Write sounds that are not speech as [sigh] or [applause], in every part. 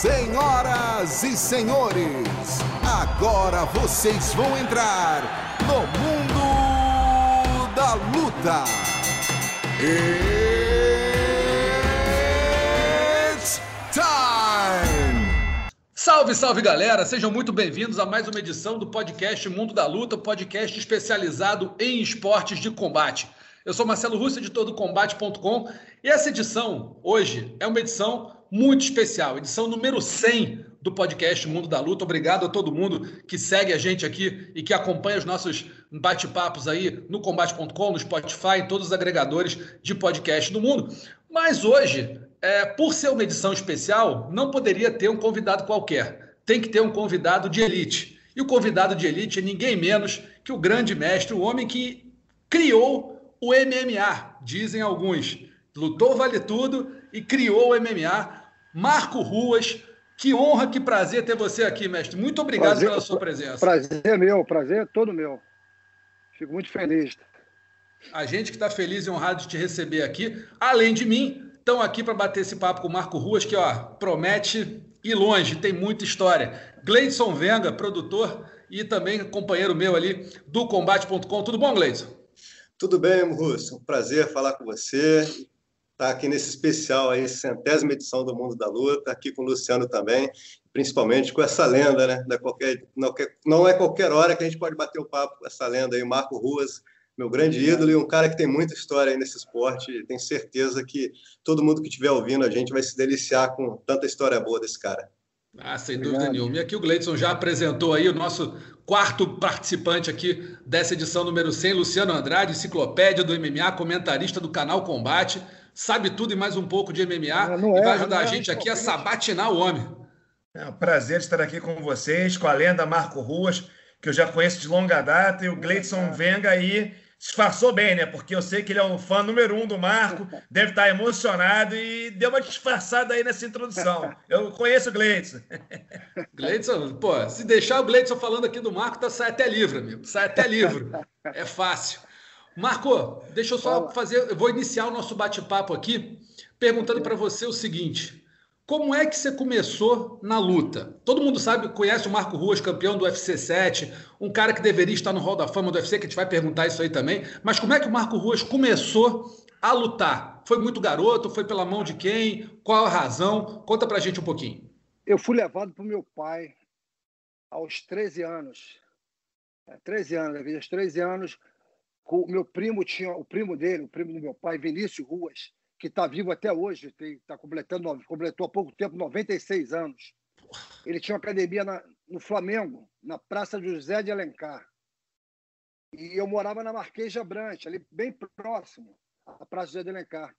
Senhoras e senhores, agora vocês vão entrar no mundo da luta. It's time! Salve, salve galera! Sejam muito bem-vindos a mais uma edição do podcast Mundo da Luta, podcast especializado em esportes de combate. Eu sou Marcelo Russo, editor do Combate.com, e essa edição, hoje, é uma edição muito especial, edição número 100 do podcast Mundo da Luta. Obrigado a todo mundo que segue a gente aqui e que acompanha os nossos bate-papos aí no Combate.com, no Spotify, em todos os agregadores de podcast do mundo. Mas hoje, é, por ser uma edição especial, não poderia ter um convidado qualquer. Tem que ter um convidado de elite. E o convidado de elite é ninguém menos que o grande mestre, o homem que criou o MMA, dizem alguns. Lutou vale tudo e criou o MMA. Marco Ruas, que honra, que prazer ter você aqui, mestre. Muito obrigado prazer, pela sua presença. Prazer é meu, prazer é todo meu. Fico muito feliz. A gente que está feliz e honrado de te receber aqui, além de mim, estão aqui para bater esse papo com o Marco Ruas, que ó, promete ir longe, tem muita história. Gleidson Venga, produtor e também companheiro meu ali do Combate.com. Tudo bom, Gleidson? Tudo bem, Russo? Um prazer falar com você. Estar tá aqui nesse especial aí, centésima edição do Mundo da Luta, aqui com o Luciano também, principalmente com essa lenda, né? Da qualquer, não, não é qualquer hora que a gente pode bater o papo com essa lenda aí, Marco Ruas, meu grande ídolo e um cara que tem muita história aí nesse esporte. Tenho certeza que todo mundo que estiver ouvindo a gente vai se deliciar com tanta história boa desse cara. Ah, sem Obrigado. dúvida nenhuma. E aqui o Gleidson já apresentou aí o nosso quarto participante aqui dessa edição número 100, Luciano Andrade, enciclopédia do MMA, comentarista do canal Combate, sabe tudo e mais um pouco de MMA não, não e vai é, ajudar a é gente aqui a sabatinar o homem. É um prazer estar aqui com vocês, com a lenda Marco Ruas, que eu já conheço de longa data, e o Gleidson Venga aí disfarçou bem, né? Porque eu sei que ele é um fã número um do Marco, deve estar emocionado e deu uma disfarçada aí nessa introdução. Eu conheço o Gleidson. [laughs] Gleidson, pô, se deixar o Gleidson falando aqui do Marco, tá, sai até livro, amigo. Sai até livro. É fácil. Marco, deixa eu só fazer, eu vou iniciar o nosso bate-papo aqui perguntando para você o seguinte: como é que você começou na luta? Todo mundo sabe, conhece o Marco Ruas, campeão do UFC 7, um cara que deveria estar no Hall da Fama do UFC, que a gente vai perguntar isso aí também. Mas como é que o Marco Ruas começou a lutar? Foi muito garoto? Foi pela mão de quem? Qual a razão? Conta pra gente um pouquinho. Eu fui levado pro meu pai aos 13 anos. 13 é, anos, aos 13 anos, o meu primo tinha, o primo dele, o primo do meu pai, Vinícius Ruas, que está vivo até hoje, está completando, completou há pouco tempo 96 anos. Ele tinha uma academia na, no Flamengo, na Praça José de Alencar. E eu morava na Marquês de Abrante, ali bem próximo à Praça José de Alencar.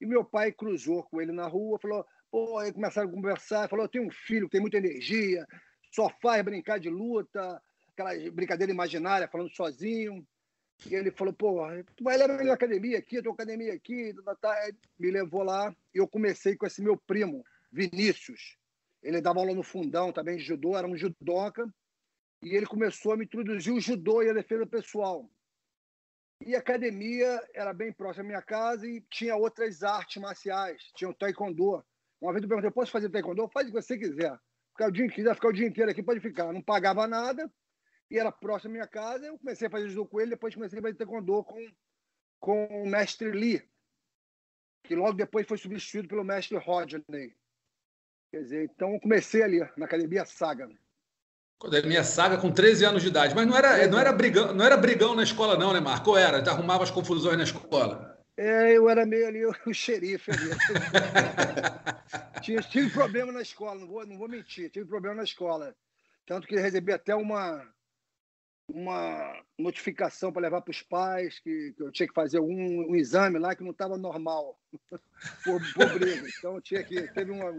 E meu pai cruzou com ele na rua, falou, pô, aí começaram a conversar, falou, eu tenho um filho que tem muita energia, só faz brincar de luta, aquela brincadeira imaginária, falando sozinho. E ele falou, pô, tu vai levar na academia aqui, tua academia aqui, tá, tá. me levou lá e eu comecei com esse meu primo, Vinícius. Ele dava aula no fundão também de judô, era um judoca, e ele começou a me introduzir o judô e a defesa pessoal. E a academia era bem próxima à minha casa e tinha outras artes marciais, tinha o taekwondo. Uma vez eu perguntei, posso fazer taekwondo? Faz o que você quiser. Ficar o dia, quiser ficar o dia inteiro aqui, pode ficar. Não pagava nada, e era próximo à minha casa. Eu comecei a fazer judô com ele, depois comecei a fazer taekwondo com, com o mestre Lee, que logo depois foi substituído pelo mestre Rodney. Quer dizer, então eu comecei ali, na Academia Saga. Academia Saga com 13 anos de idade. Mas não era, não era, brigão, não era brigão na escola, não, né, Marco? Ou era? Tu arrumava as confusões na escola? É, eu era meio ali [laughs] o, xerife ali. [laughs] tive, tive problema na escola, não vou, não vou mentir, tive problema na escola. Tanto que recebi até uma, uma notificação para levar para os pais que, que, eu tinha que fazer um, um exame lá que não estava normal [laughs] por, briga. Então tinha que teve uma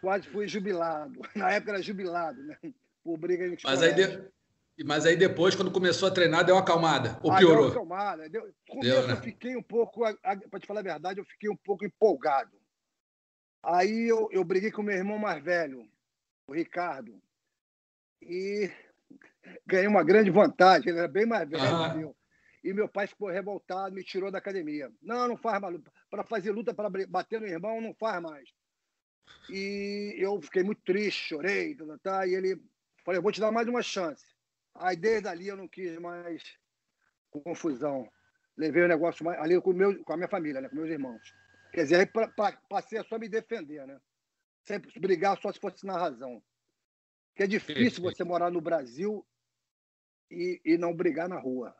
quase fui jubilado. [laughs] Na época era jubilado, né? Por briga Mas aí de... Mas aí depois, quando começou a treinar, deu uma acalmada? Ou ah, piorou? Deu uma acalmada. Deu... Deu, né? eu fiquei um pouco, para te falar a verdade, eu fiquei um pouco empolgado. Aí eu, eu briguei com meu irmão mais velho, o Ricardo. E ganhei uma grande vantagem, ele era bem mais velho uhum. que eu. E meu pai ficou revoltado, me tirou da academia. Não, não faz mais luta. Para fazer luta, para bater no irmão, não faz mais. E eu fiquei muito triste, chorei, tá, tá, tá, e ele falei, eu vou te dar mais uma chance. Aí desde ali eu não quis mais confusão. Levei o negócio mais, ali com, meu, com a minha família, né, com meus irmãos. Quer dizer, aí pra, pra, passei a só me defender, né? Sempre brigar só se fosse na razão. Que é difícil você morar no Brasil e, e não brigar na rua.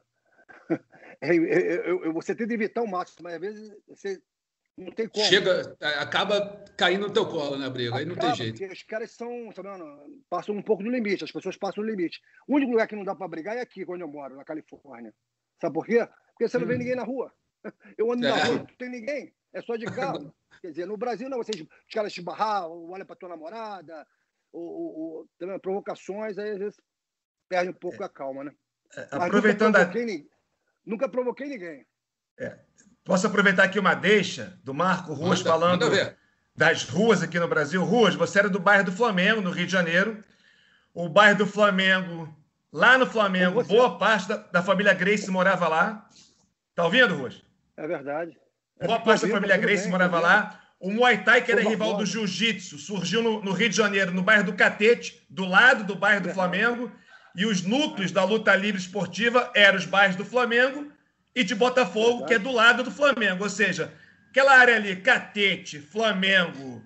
[laughs] É, eu, eu, você que evitar o máximo, mas às vezes você não tem como. Chega, é, acaba caindo no teu colo na né, briga, acaba, aí não tem jeito. Os caras são, sabe, passam um pouco do limite, as pessoas passam do limite. O único lugar que não dá para brigar é aqui, onde eu moro, na Califórnia. Sabe por quê? Porque você não vê hum. ninguém na rua. [laughs] Eu ando é. na rua, não tem ninguém, é só de carro. [laughs] Quer dizer, no Brasil, não, vocês, os caras te barrar, olha para tua namorada, ou, ou, ou, provocações, aí às vezes perde um pouco é. a calma, né? É, aproveitando nunca provoquei, a... nunca provoquei ninguém. É. Posso aproveitar aqui uma deixa do Marco Ruas manda, falando manda das ruas aqui no Brasil. Ruas, você era do bairro do Flamengo, no Rio de Janeiro. O bairro do Flamengo, lá no Flamengo, boa parte da, da, família Grace morava lá. Tá ouvindo, Ruas? É verdade. Boa é parte da família Grace bem, morava lá. O Muay Thai, que era rival do Jiu-Jitsu, surgiu no, no, Rio de Janeiro, no bairro do Catete, do lado do bairro do Flamengo. E os núcleos da luta livre esportiva eram os bairros do Flamengo e de Botafogo, que é do lado do Flamengo. Ou seja, aquela área ali, Catete, Flamengo,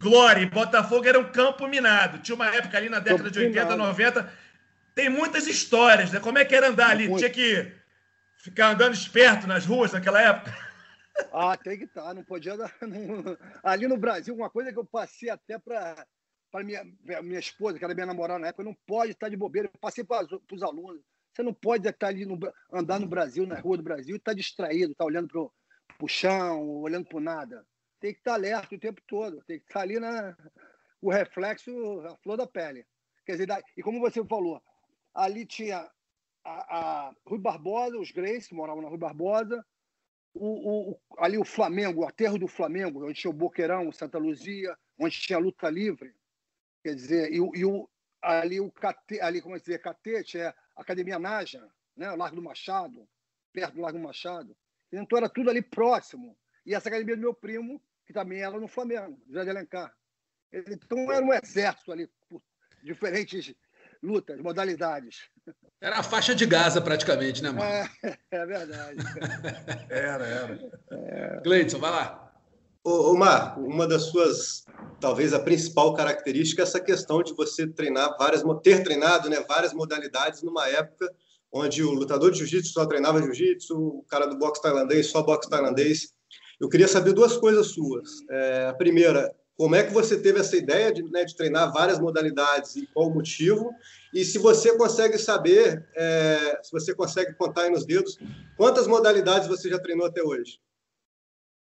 Glória e Botafogo era um campo minado. Tinha uma época ali na década de 80, 90. Tem muitas histórias, né? Como é que era andar ali? Tinha que ficar andando esperto nas ruas naquela época? Ah, tem que estar, tá, não podia dar. Não... Ali no Brasil, uma coisa que eu passei até para para minha, minha esposa, que era minha namorada na época, não pode estar de bobeira. Eu passei para os alunos. Você não pode estar ali no, andar no Brasil, na rua do Brasil, e estar distraído, estar olhando para o chão, olhando para nada. Tem que estar alerta o tempo todo. Tem que estar ali na o reflexo, a flor da pele. Quer dizer, e como você falou, ali tinha a, a Rui Barbosa, os Grace, que moravam na Rui Barbosa, o, o, ali o Flamengo, o aterro do Flamengo, onde tinha o Boqueirão, Santa Luzia, onde tinha a luta livre. Quer dizer, e, e o, ali o cate, ali, como é dizer, catete é Academia Naja, né? Largo do Machado, perto do Largo do Machado. Então era tudo ali próximo. E essa academia do meu primo, que também era no Flamengo, José de Alencar. Então era um exército ali, por diferentes lutas, modalidades. Era a faixa de Gaza, praticamente, né, Marco? É, [laughs] é verdade. era, era. É... Gleidson, vai lá. Ô, ô, Marco, uma das suas, talvez a principal característica é essa questão de você treinar várias, ter treinado né, várias modalidades numa época onde o lutador de jiu-jitsu só treinava jiu-jitsu, o cara do boxe tailandês só boxe tailandês. Eu queria saber duas coisas suas. É, a primeira, como é que você teve essa ideia de, né, de treinar várias modalidades e qual o motivo? E se você consegue saber, é, se você consegue contar aí nos dedos, quantas modalidades você já treinou até hoje?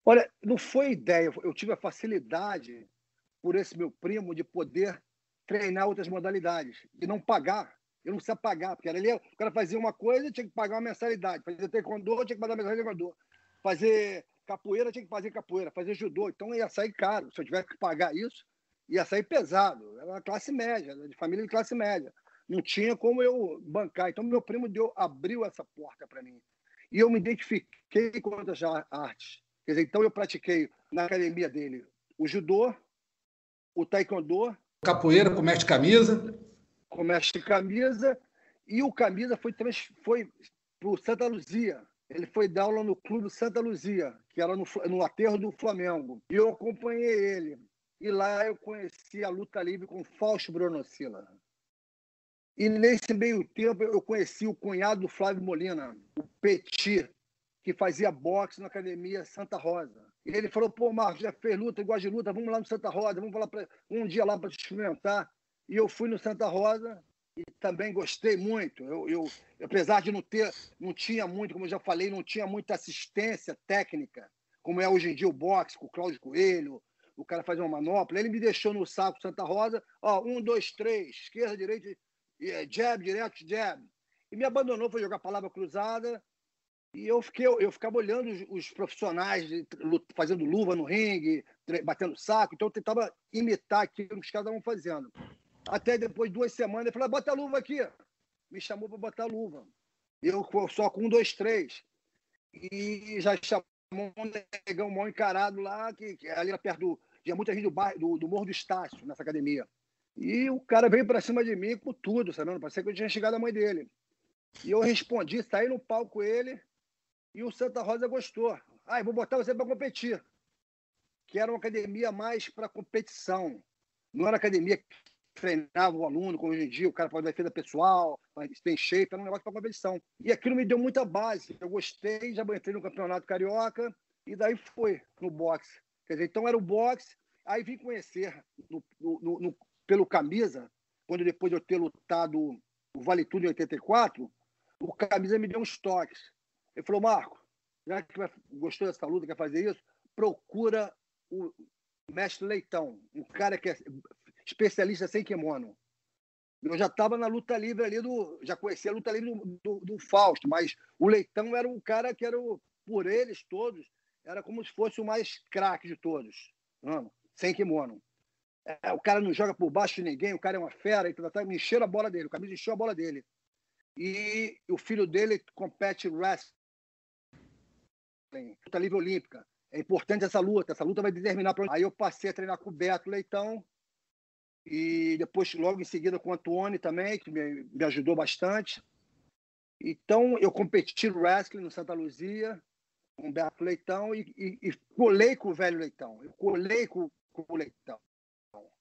Olha, não foi ideia, eu tive a facilidade por esse meu primo de poder treinar outras modalidades e não pagar. Eu não precisava pagar, porque era ali, o cara fazia uma coisa, tinha que pagar uma mensalidade. Fazer taekwondo, tinha que pagar mensalidade de taekwondo. Fazer capoeira, tinha que fazer capoeira. Fazer judô, então ia sair caro. Se eu tivesse que pagar isso, ia sair pesado. Era classe média, de família de classe média. Não tinha como eu bancar. Então, meu primo deu, abriu essa porta para mim. E eu me identifiquei com outras artes. Quer dizer, então eu pratiquei na academia dele o judô, o taekwondo. Capoeira com mestre camisa. Com mestre camisa. E o camisa foi, foi para o Santa Luzia. Ele foi dar aula no clube Santa Luzia, que era no, no aterro do Flamengo. E eu acompanhei ele. E lá eu conheci a luta livre com Fausto Bronocilla. E nesse meio tempo eu conheci o cunhado do Flávio Molina, o Petit, que fazia boxe na academia Santa Rosa. E ele falou: pô, Marcos, já fez luta, igual de luta, vamos lá no Santa Rosa, vamos lá pra, um dia lá para experimentar. E eu fui no Santa Rosa e também gostei muito. Eu, eu, apesar de não ter, não tinha muito, como eu já falei, não tinha muita assistência técnica, como é hoje em dia o boxe, com o Cláudio Coelho, o cara faz uma manopla. Ele me deixou no saco Santa Rosa, ó, um, dois, três, esquerda, direita, é, jab, direto, jab. E me abandonou, foi jogar palavra cruzada, e eu, fiquei, eu ficava olhando os, os profissionais de, fazendo luva no ringue, batendo saco, então eu tentava imitar aquilo que os caras estavam fazendo. Até depois de duas semanas, ele falou: bota a luva aqui. Me chamou para botar a luva. Eu só com um, dois, três. E já chamou um negão mal encarado lá, que, que ali era perto do. Tinha muita gente do, bairro, do, do Morro do Estácio, nessa academia. E o cara veio para cima de mim com tudo, sabe? Não parecia que eu tinha chegado a mãe dele. E eu respondi, saí no palco com ele e o Santa Rosa gostou. Ah, vou botar você para competir. Que era uma academia mais para competição. Não era academia que treinava o aluno, como hoje em dia, o cara pode defesa pessoal, tem shape, era um negócio para competição. E aquilo me deu muita base. Eu gostei, já entrei no Campeonato Carioca e daí foi no boxe. Quer dizer, então era o boxe. Aí vim conhecer no, no, no, pelo camisa, quando depois de eu ter lutado o Vale Tudo em 84, o camisa me deu uns toques. Ele falou, Marco, já que gostou dessa luta, quer fazer isso, procura o mestre Leitão, um cara que é especialista sem kimono. Eu já estava na luta livre ali do. Já conhecia a luta livre do, do, do, Fausto, mas o Leitão era um cara que era, o, por eles todos, era como se fosse o mais craque de todos, mano, sem kimono. É, o cara não joga por baixo de ninguém, o cara é uma fera, então tá, me encheram a bola dele, o camisa encheu a bola dele. E o filho dele compete wrestling, luta livre olímpica. É importante essa luta, essa luta vai determinar para Aí eu passei a treinar com o Beto Leitão, e depois, logo em seguida, com o Antônio também, que me, me ajudou bastante. Então, eu competi no wrestling no Santa Luzia, com o Beto Leitão, e, e, e colei com o velho Leitão. Eu colei com, com o Leitão.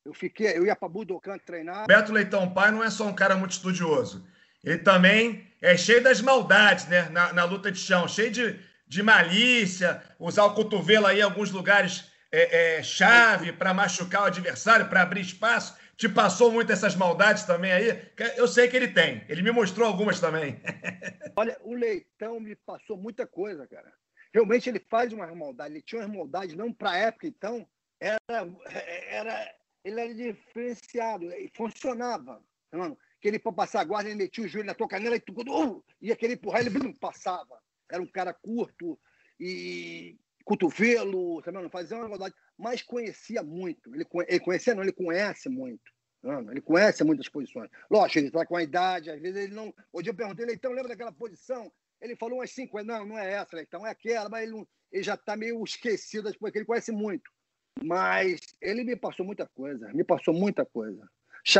Eu fiquei, eu ia para Budokan treinar. Beto Leitão Pai não é só um cara muito estudioso. Ele também é cheio das maldades, né? Na, na luta de chão, cheio de, de malícia, usar o cotovelo aí em alguns lugares é, é, chave para machucar o adversário, para abrir espaço. Te passou muito essas maldades também aí? Eu sei que ele tem. Ele me mostrou algumas também. [laughs] Olha, o Leitão me passou muita coisa, cara. Realmente ele faz uma maldade. Ele tinha uma maldade, não para a época, então. Era, era ele era diferenciado e funcionava. Mano. Que ele, para passar a guarda, ele metia o joelho na tua canela e tu, uh, ia querer empurrar, ele passava. Era um cara curto e cotovelo, também não fazia uma maldade, mas conhecia muito. Ele, ele conhecia, não, ele conhece muito. Não, ele conhece muitas posições. Lógico, ele está com a idade, às vezes ele não. Hoje eu perguntei, então lembra daquela posição? Ele falou umas cinco, não, não é essa, então é aquela, mas ele, não, ele já está meio esquecido, porque ele conhece muito. Mas ele me passou muita coisa, me passou muita coisa.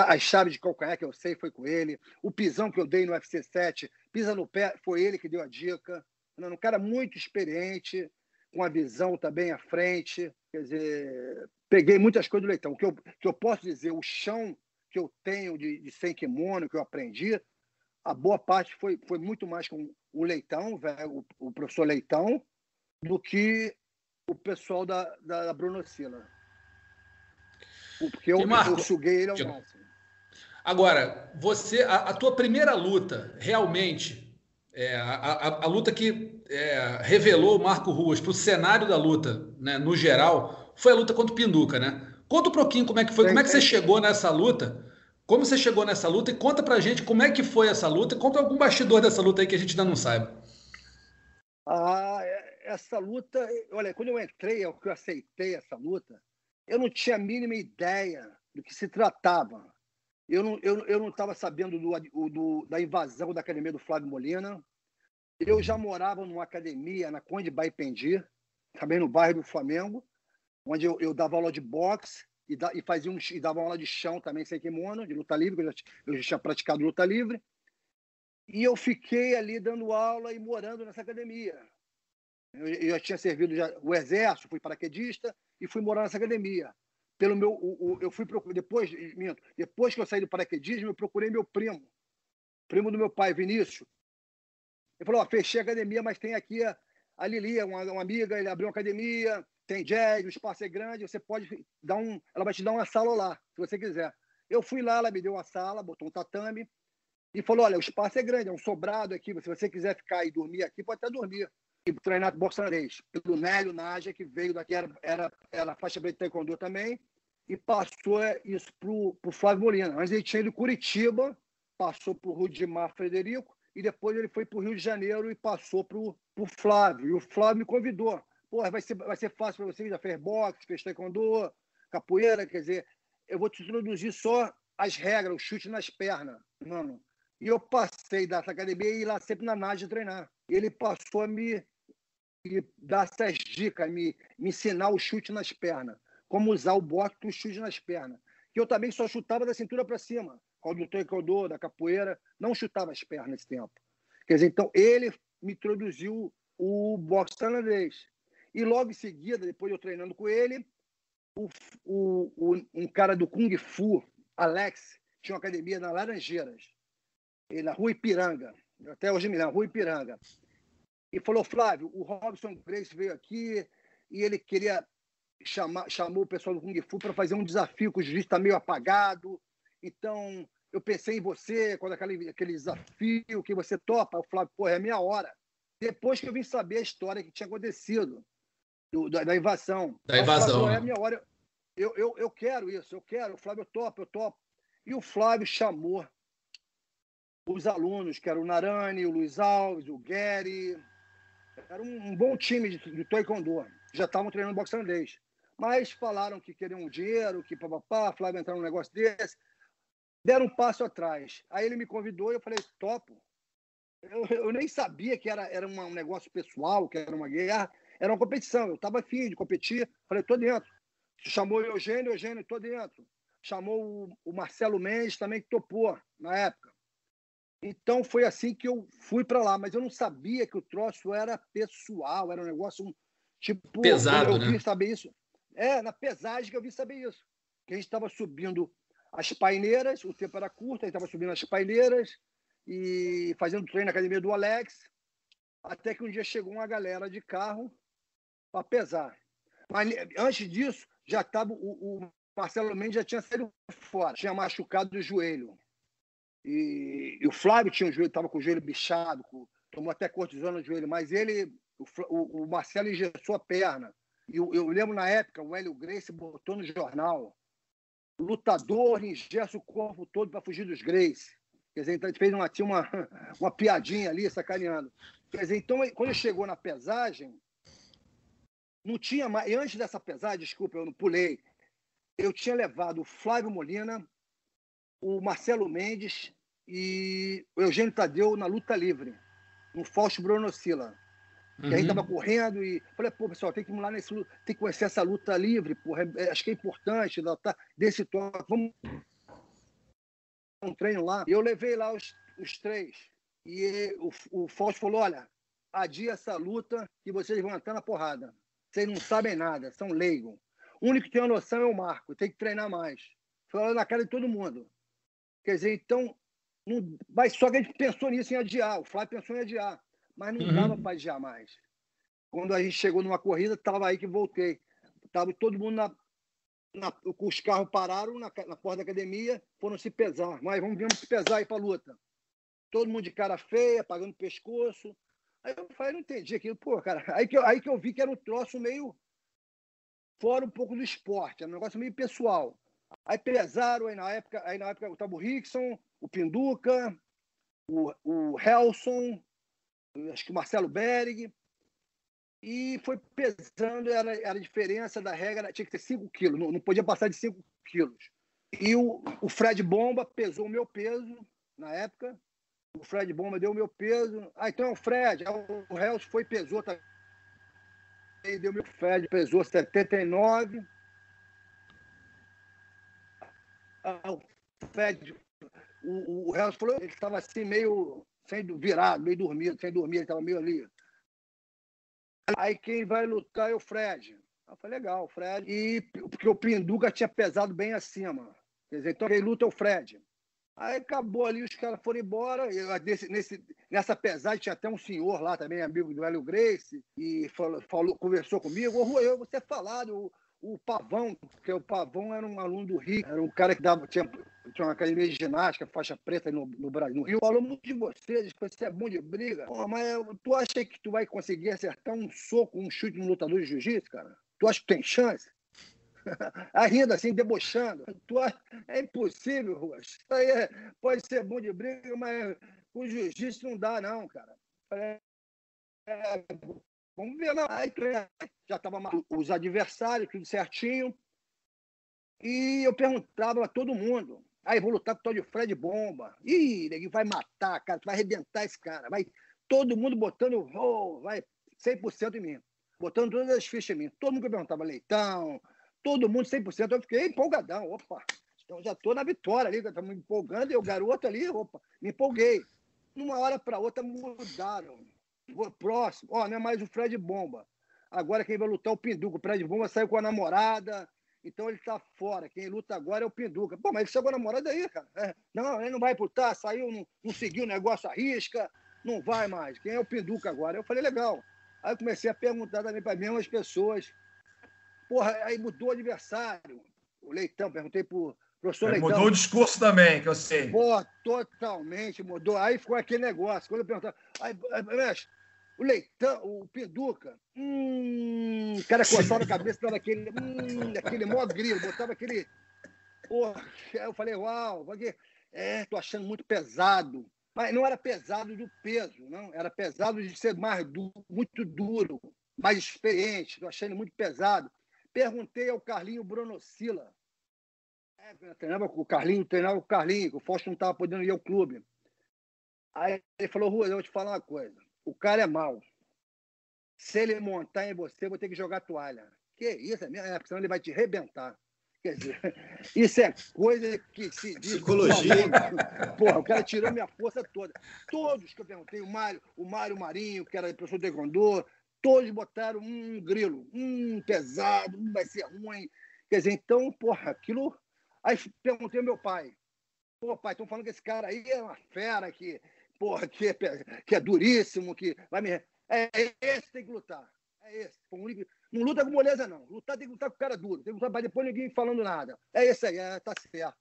As chaves de calcanhar que eu sei foi com ele. O pisão que eu dei no UFC 7, pisa no pé, foi ele que deu a dica. Um cara muito experiente, com a visão também à frente. Quer dizer, peguei muitas coisas do Leitão. O que eu, que eu posso dizer, o chão que eu tenho de, de sem kimono, que eu aprendi, a boa parte foi, foi muito mais com o Leitão, o, o professor Leitão, do que o pessoal da, da, da Bruno Sila. Porque eu, eu suguei ele ao máximo. Agora, você, a, a, tua primeira luta, realmente, é, a, a, a luta que é, revelou o Marco Ruas para o cenário da luta, né, no geral, foi a luta contra o Pinduca, né? Conta um pouquinho como é que foi, como é que você chegou nessa luta, como você chegou nessa luta e conta pra gente como é que foi essa luta e conta algum bastidor dessa luta aí que a gente ainda não saiba. Ah, essa luta, olha, quando eu entrei, é eu aceitei essa luta, eu não tinha a mínima ideia do que se tratava. Eu não estava eu, eu não sabendo do, do, da invasão da academia do Flávio Molina. Eu já morava numa academia na Conde Baipendi, também no bairro do Flamengo, onde eu, eu dava aula de boxe e, da, e, fazia um, e dava aula de chão também sem kimono, de luta livre, eu já, eu já tinha praticado luta livre. E eu fiquei ali dando aula e morando nessa academia. Eu, eu já tinha servido já, o exército, fui paraquedista e fui morar nessa academia. Pelo meu, o, o, eu fui depois, minto, depois que eu saí do paraquedismo, eu procurei meu primo, primo do meu pai, Vinícius. Ele falou: fechei a academia, mas tem aqui a, a Lili, uma, uma amiga, ele abriu uma academia, tem jazz, o espaço é grande, você pode dar um, ela vai te dar uma sala lá, se você quiser. Eu fui lá, ela me deu uma sala, botou um tatame e falou: olha, o espaço é grande, é um sobrado aqui, se você quiser ficar e dormir aqui, pode até dormir treinado boxanês pelo Nélio Naja, que veio daqui, era, era, era faixa preta de taekwondo também, e passou isso para o Flávio Molina. Antes ele tinha ido Curitiba, passou para o Rudimar Frederico, e depois ele foi para o Rio de Janeiro e passou para o Flávio. E o Flávio me convidou. Pô, vai ser, vai ser fácil para você, já fez boxe, fez taekwondo, capoeira, quer dizer, eu vou te introduzir só as regras, o chute nas pernas, mano. E eu passei dessa academia e ir lá sempre na Naja treinar. Ele passou a me dar essas dicas, me, me ensinar o chute nas pernas. Como usar o boxe com o chute nas pernas. Que eu também só chutava da cintura para cima. Do taekwondo, da capoeira, não chutava as pernas nesse tempo. Quer dizer, então ele me introduziu o boxe tailandês. E logo em seguida, depois eu treinando com ele, o, o, o, um cara do Kung Fu, Alex, tinha uma academia na Laranjeiras, na Rua Ipiranga, até hoje me lembro, Rua Ipiranga. E falou, Flávio, o Robson Grace veio aqui e ele queria chamar, chamou o pessoal do Kung Fu para fazer um desafio, que o juiz está meio apagado. Então, eu pensei em você, quando aquele, aquele desafio que você topa. O Flávio, pô, é a minha hora. Depois que eu vim saber a história que tinha acontecido, do, da, da, invasão. Da invasão. Flávio, é a minha hora. Eu, eu, eu quero isso, eu quero. O Flávio, eu topo, eu topo. E o Flávio chamou os alunos, que eram o Narani, o Luiz Alves, o Gary. Era um, bom time de, de taekwondo. Já estavam treinando boxe tailandês. Mas falaram que queriam dinheiro, que papapá, Flávio entrar num negócio desse. Deram um passo atrás. Aí ele me convidou e eu falei, topo. Eu, eu nem sabia que era, era um negócio pessoal, que era uma guerra. Era uma competição. Eu estava afim de competir. Falei, tô dentro. Chamou o Eugênio, Eugênio, tô dentro. Chamou o, o Marcelo Mendes também, que topou na época. Então foi assim que eu fui para lá, mas eu não sabia que o troço era pessoal, era um negócio tipo pesado, eu, eu né? vi saber isso. É, na pesagem que eu vi saber isso. Que a gente estava subindo as paineiras, o tempo era curto, a gente estava subindo as paineiras e fazendo treino na academia do Alex, até que um dia chegou uma galera de carro para pesar. Mas antes disso, já estava o, o Marcelo Mendes já tinha saído fora, tinha machucado o joelho. E, e o Flávio tinha o joelho, estava com o joelho bichado, com, tomou até cortisona no joelho, mas ele, o, o Marcelo engessou a perna. E eu, eu, lembro na época, o Hélio Grace botou no jornal: lutador ingessa o corpo todo para fugir dos Grace. Quer dizer, então ele fez uma, tinha uma, [laughs] uma piadinha ali, sacaneando. Quer dizer, então, quando chegou na pesagem, não tinha mais. E antes dessa pesagem, desculpa, eu não pulei. Eu tinha levado o Flávio Molina, o Marcelo Mendes e o Eugênio Tadeu na luta livre, no Fausto Bronocila. Uhum. E aí tava correndo e falei, pô, pessoal, tem que ir lá nesse tem que conhecer essa luta livre, porra, é, acho que é importante, tá, desse toque, vamos um treino lá. E eu levei lá os, os três. E o, o Fausto falou: olha, adia essa luta que vocês vão entrar na porrada. Vocês não sabem nada, são leigos. O único que tem a noção é o Marco, tem que treinar mais. Falou na cara de todo mundo. Quer dizer, então, não, mas só que a gente pensou nisso em adiar, o Flávio pensou em adiar, mas não uhum. dava para adiar mais. Quando a gente chegou numa corrida, estava aí que voltei. Estava todo mundo na, na, os carros pararam na, na, porta da academia, foram se pesar. Mas vamos, vamos se pesar aí para a luta. Todo mundo de cara feia, pagando pescoço. Aí eu falei, não entendi aquilo. Pô, cara, aí que, eu, aí que eu vi que era um troço meio fora um pouco do esporte, era um negócio meio pessoal. Aí pesaram, aí na época, aí na época o Rickson, o Pinduca, o, o Helson, acho que o Marcelo Berg, e foi pesando, era, era a diferença da regra, tinha que ter 5 quilos, não, não, podia passar de 5 quilos. E o, o Fred Bomba pesou o meu peso na época, o Fred Bomba deu o meu peso, ah, então é o Fred, o Helson foi pesou também, deu meu Fred, pesou 79, o Fred, o, o falou ele estava assim meio sem virado, meio dormido, sem dormir, ele estava meio ali. Aí quem vai lutar é o Fred. Eu falei, legal, o Fred. E porque o Pinduca tinha pesado bem acima. Quer dizer, então quem luta é o Fred. Aí acabou ali, os caras foram embora. Eu, nesse, nesse, nessa pesagem tinha até um senhor lá também, amigo do Hélio Grace, e falou, falou conversou comigo. Ô, Rui, você é falado, o Pavão, porque o Pavão era um aluno do Rio, era um cara que dava, tinha, tinha uma academia de ginástica, faixa preta no, no Brasil. No Rio falou muito de você, disse que você é bom de briga. Pô, mas tu acha que tu vai conseguir acertar um soco, um chute no lutador de jiu-jitsu, cara? Tu acha que tem chance? [laughs] Aí rindo assim, debochando. Tu acha... É impossível, Rua. Isso aí é... pode ser bom de briga, mas o jiu-jitsu não dá, não, cara. É... Vamos ver, não. Aí já estava os adversários, tudo certinho. E eu perguntava a todo mundo. Aí vou lutar com o tal de Fred Bomba. Ih, ele vai matar, cara, tu vai arrebentar esse cara. Vai todo mundo botando, oh, vai 100% em mim. Botando todas as fichas em mim. Todo mundo que perguntava leitão, todo mundo 100%. Eu fiquei empolgadão. Opa, então já estou na vitória ali, estamos empolgando. E o garoto ali, opa, me empolguei. Numa hora para outra mudaram. Próximo, ó, não é mais o Fred Bomba. Agora quem vai lutar é o Pinduca. O Fred Bomba saiu com a namorada, então ele está fora. Quem luta agora é o Pinduca. Pô, mas ele chegou a namorada aí, cara. É. Não, ele não vai lutar, saiu, não, não seguiu o negócio, arrisca, não vai mais. Quem é o Pinduca agora? Eu falei, legal. Aí eu comecei a perguntar também para as mesmas pessoas. Porra, aí mudou o adversário. O Leitão, perguntei pro professor Leitão. Mudou o discurso também, que eu sei. Pô, totalmente mudou. Aí ficou aquele negócio. Quando eu perguntava, aí, mestre, o Leitão, o Pinduca, hum, o cara coçava a cabeça, dava aquele, hum, aquele mó grilo, botava aquele. Porra, eu falei, uau, porque, é, tô achando muito pesado. Mas não era pesado do peso, não. Era pesado de ser mais duro, muito duro, mais experiente. Estou achando muito pesado. Perguntei ao Carlinho Brunosila. É, treinava com o Carlinho, treinava com o Carlinho, que o Fausto não estava podendo ir ao clube. Aí ele falou, Rua, eu vou te falar uma coisa. O cara é mau. Se ele montar em você, eu vou ter que jogar toalha. Que isso, é minha época, senão ele vai te rebentar. Quer dizer, [laughs] isso é coisa que se diz. Psicologia. Porra, o cara tirou minha força toda. Todos que eu perguntei, o Mário, o Mário Marinho, que era professor de Taekwondo, todos botaram um grilo, um pesado, um vai ser ruim. Quer dizer, então, porra, aquilo. Aí perguntei ao meu pai. Pô, pai, estão falando que esse cara aí é uma fera, que, porra, que é, que é duríssimo, que vai me. É esse tem que lutar. É esse. O. Não luta com moleza, não. Lutar tem que lutar com cara duro. Tem que lutar para depois ninguém falando nada. É esse aí, é, tá certo.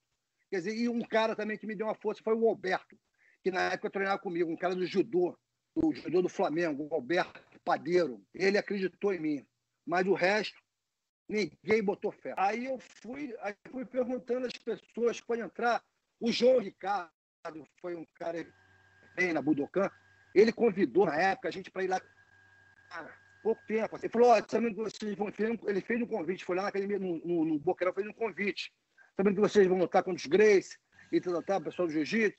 Quer dizer, e um cara também que me deu uma força foi o Alberto, que na época treinava comigo, um cara do judô, do judô do Flamengo, o Alberto Padeiro. Ele acreditou em mim. Mas o resto, ninguém botou fé. Aí eu fui, aí fui perguntando às pessoas podem entrar. O João Ricardo foi um cara vem na Budokan. Ele convidou na época a gente para ir lá pouco tempo. Ele falou, sabendo que vocês vão. Ele fez um convite, foi lá na academia, no, no, no Boqueirão, fez um convite. Sabendo que vocês vão lutar contra os Grace e tal, tal, pessoal do Jiu-Jitsu.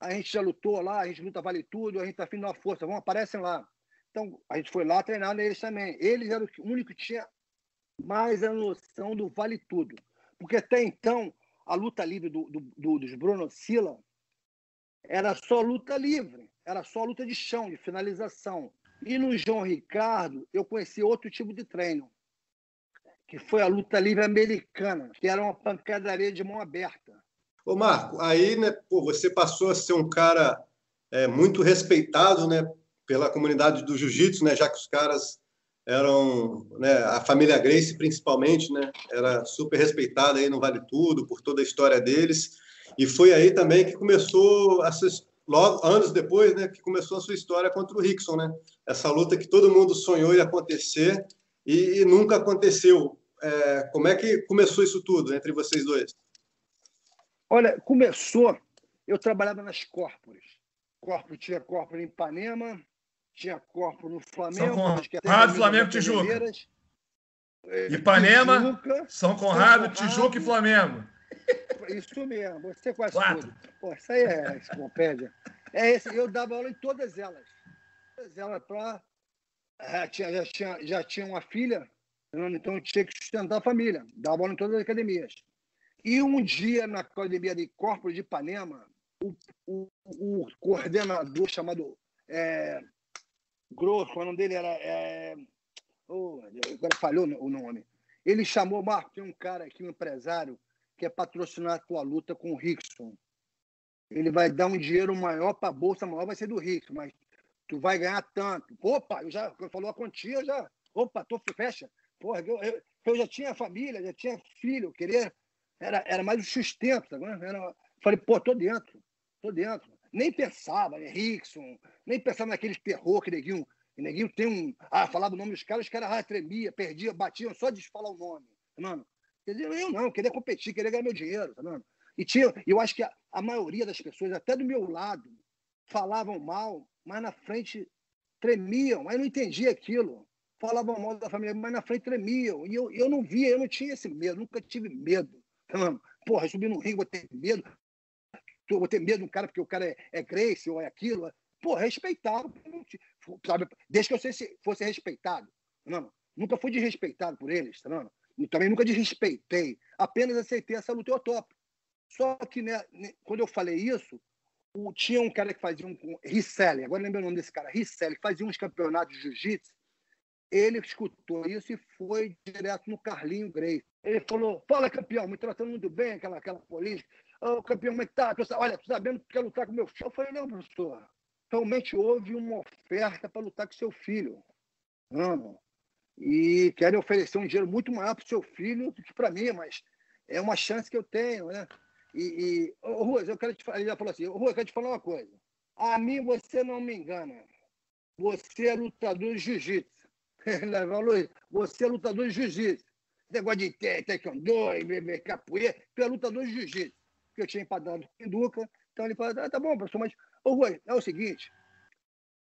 A gente já lutou lá, a gente luta vale tudo, a gente tá afim de uma força, vão, aparecem lá. Então, a gente foi lá treinar neles também. Eles eram o único que tinha mais a noção do vale tudo. Porque até então, a luta livre do, do, do, dos Bruno Silla era só luta livre, era só luta de chão, de finalização. E no João Ricardo, eu conheci outro tipo de treino, que foi a luta livre americana, que era uma pancadaria de mão aberta. Ô Marco, aí né, pô, você passou a ser um cara é, muito respeitado né, pela comunidade do jiu-jitsu, né, já que os caras eram, né, a família Grace principalmente, né, era super respeitada aí no Vale Tudo, por toda a história deles. E foi aí também que começou a logo anos depois, né, que começou a sua história contra o Rickson, né? Essa luta que todo mundo sonhou ia acontecer e, e nunca aconteceu. É, como é que começou isso tudo entre vocês dois? Olha, começou. Eu trabalhava nas corpores. Corpo tinha corpo em Ipanema, tinha corpo no Flamengo. São Conrado, Flamengo, Tijuca. Ipanema, Tijuca, São Conrado, São Conrado, Tijuca e Flamengo. Isso mesmo, você quase Quatro. tudo. Pô, isso aí é enciclopédia. É esse, eu dava aula em todas elas. Todas elas para. Já tinha, já, tinha, já tinha uma filha, então eu tinha que sustentar a família. Dava aula em todas as academias. E um dia, na academia de Corpo de Ipanema, o, o, o coordenador chamado é, Grosso, o nome dele era. É, oh, agora falhou o nome. Ele chamou, Marco, tem um cara aqui, um empresário, quer patrocinar a tua luta com o Rickson. Ele vai dar um dinheiro maior para a bolsa, maior vai ser do Rickson, mas tu vai ganhar tanto. Opa, eu já eu falou a quantia, já. Opa, tô fecha. Porra, eu, eu, eu, já tinha família, já tinha filho, queria era, era mais o sustento, tá era, falei, pô, tô dentro, tô dentro. Nem pensava, né, Rickson, nem pensava naqueles terror que neguinho, neguinho tem um, ah, falava o nome dos caras, os caras ah, tremia, perdia, batiam só de falar o nome, mano. Quer dizer, eu não, queria competir, queria ganhar meu dinheiro, tá vendo? E tinha, eu acho que a, a maioria das pessoas, até do meu lado, falavam mal, mas na frente tremiam, mas não entendia aquilo. Falavam mal da família, mas na frente tremiam. E eu, eu não via, eu não tinha esse medo, nunca tive medo. Tá vendo? Porra, subir no ringue, vou ter medo. Eu vou ter medo de um cara porque o cara é, é Grace ou é aquilo. pô, respeitá-lo. Sabe? Desde que eu fosse, respeitado. Não, nunca fui desrespeitado por eles, tá não? Também nunca desrespeitei. Apenas aceitei essa luta e eu topo. Só que né, quando eu falei isso, o, tinha um cara que fazia um. Risselli, agora lembro o nome desse cara, Risselli, que fazia uns campeonatos de jiu-jitsu. Ele escutou isso e foi direto no Carlinho Grace. Ele falou: Fala, campeão, me tratando muito bem, aquela, aquela política. Ô, oh, campeão, como é que tá? Olha, tô sabendo que quer lutar com meu filho. Eu falei: Não, professor, realmente houve uma oferta para lutar com seu filho. Não, e querem oferecer um dinheiro muito maior para o seu filho do que para mim, mas é uma chance que eu tenho, né? E, e oh, Ruas, eu quero te falar, ele já falou assim, Ruas, eu quero te falar uma coisa. A mim você não me engana. Você é lutador de jiu-jitsu. [laughs] você é lutador de jiu-jitsu. Negócio de taekwondo, capoeira, tu é lutador de jiu-jitsu. Porque eu tinha empadado com Duca. Então ele falou, ah, tá bom, professor, mas, ô Rui, é o seguinte,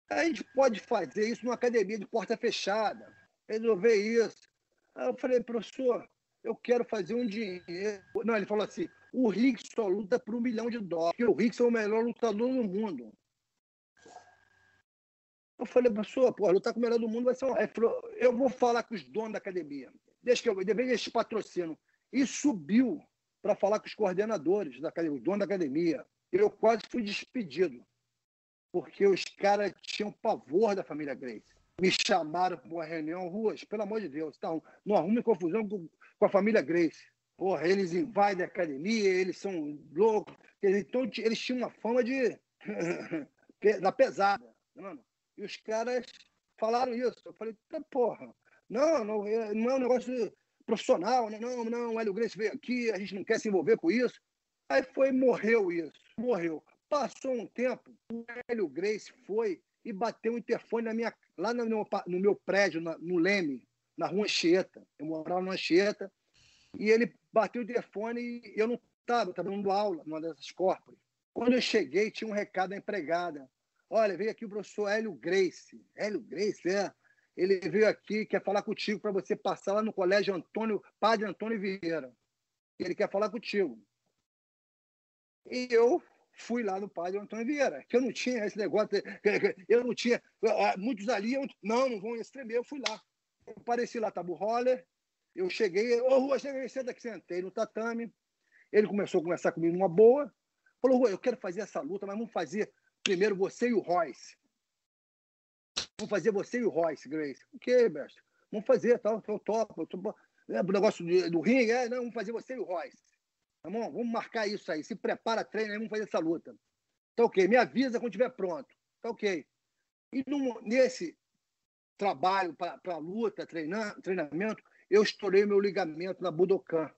a gente pode fazer isso numa academia de porta fechada resolver isso. Aí eu falei, professor, eu quero fazer um dinheiro. Não, ele falou assim: o Rick só luta por um milhão de dólares, porque o Rick é o melhor lutador do mundo. Eu falei, professor, pô, lutar com o melhor do mundo vai ser um. Ele falou, eu vou falar com os donos da academia. Deixa que eu devia esse patrocínio. E subiu para falar com os coordenadores da academia, o dono da academia. Eu quase fui despedido, porque os caras tinham pavor da família Grace me chamaram para uma reunião, ruas, pelo amor de Deus, tá, não arrume confusão com, com a família Grace. Porra, eles invadem a academia, eles são loucos. Então, eles tinham uma fama de. [laughs] da pesada. Mano. E os caras falaram isso. Eu falei, tá, porra, não, não, é, não é um negócio profissional, né? não, não, o Hélio Grace veio aqui, a gente não quer se envolver com isso. Aí foi, morreu isso, morreu. Passou um tempo, o Hélio Grace foi e bateu um interfone na minha, lá no meu, no meu prédio, na, no Leme, na rua Anchieta. Eu morava na Anchieta. E ele bateu o interfone e eu não estava, estava dando aula numa dessas corpos. Quando eu cheguei, tinha um recado da empregada. Olha, veio aqui o professor Hélio Grace. Hélio Grace, é. Ele veio aqui, quer falar contigo para você passar lá no colégio Antônio, Padre Antônio Vieira. Ele quer falar contigo. E eu fui lá no padre Antônio Vieira, que eu não tinha esse negócio, eu não tinha, muitos ali, eu, não, não vão estremer, eu fui lá. Eu apareci lá, Tabu Roller, eu cheguei, ô Rua, cheguei, senta aqui, sentei no tatame, ele começou a conversar comigo numa boa, falou, Rua, eu quero fazer essa luta, mas vamos fazer primeiro você e o Royce. Vamos fazer você e o Royce, Grace. O que, mestre? Vamos fazer, tal, tá, eu topo, eu topo. É, o negócio do, do ringue, é, não, vamos fazer você e o Royce. Bom? Vamos marcar isso aí. Se prepara, treina vamos fazer essa luta. Tá ok. Me avisa quando estiver pronto. Tá ok. E nesse trabalho para luta, treinar, treinamento, eu estourei meu ligamento na Budokan.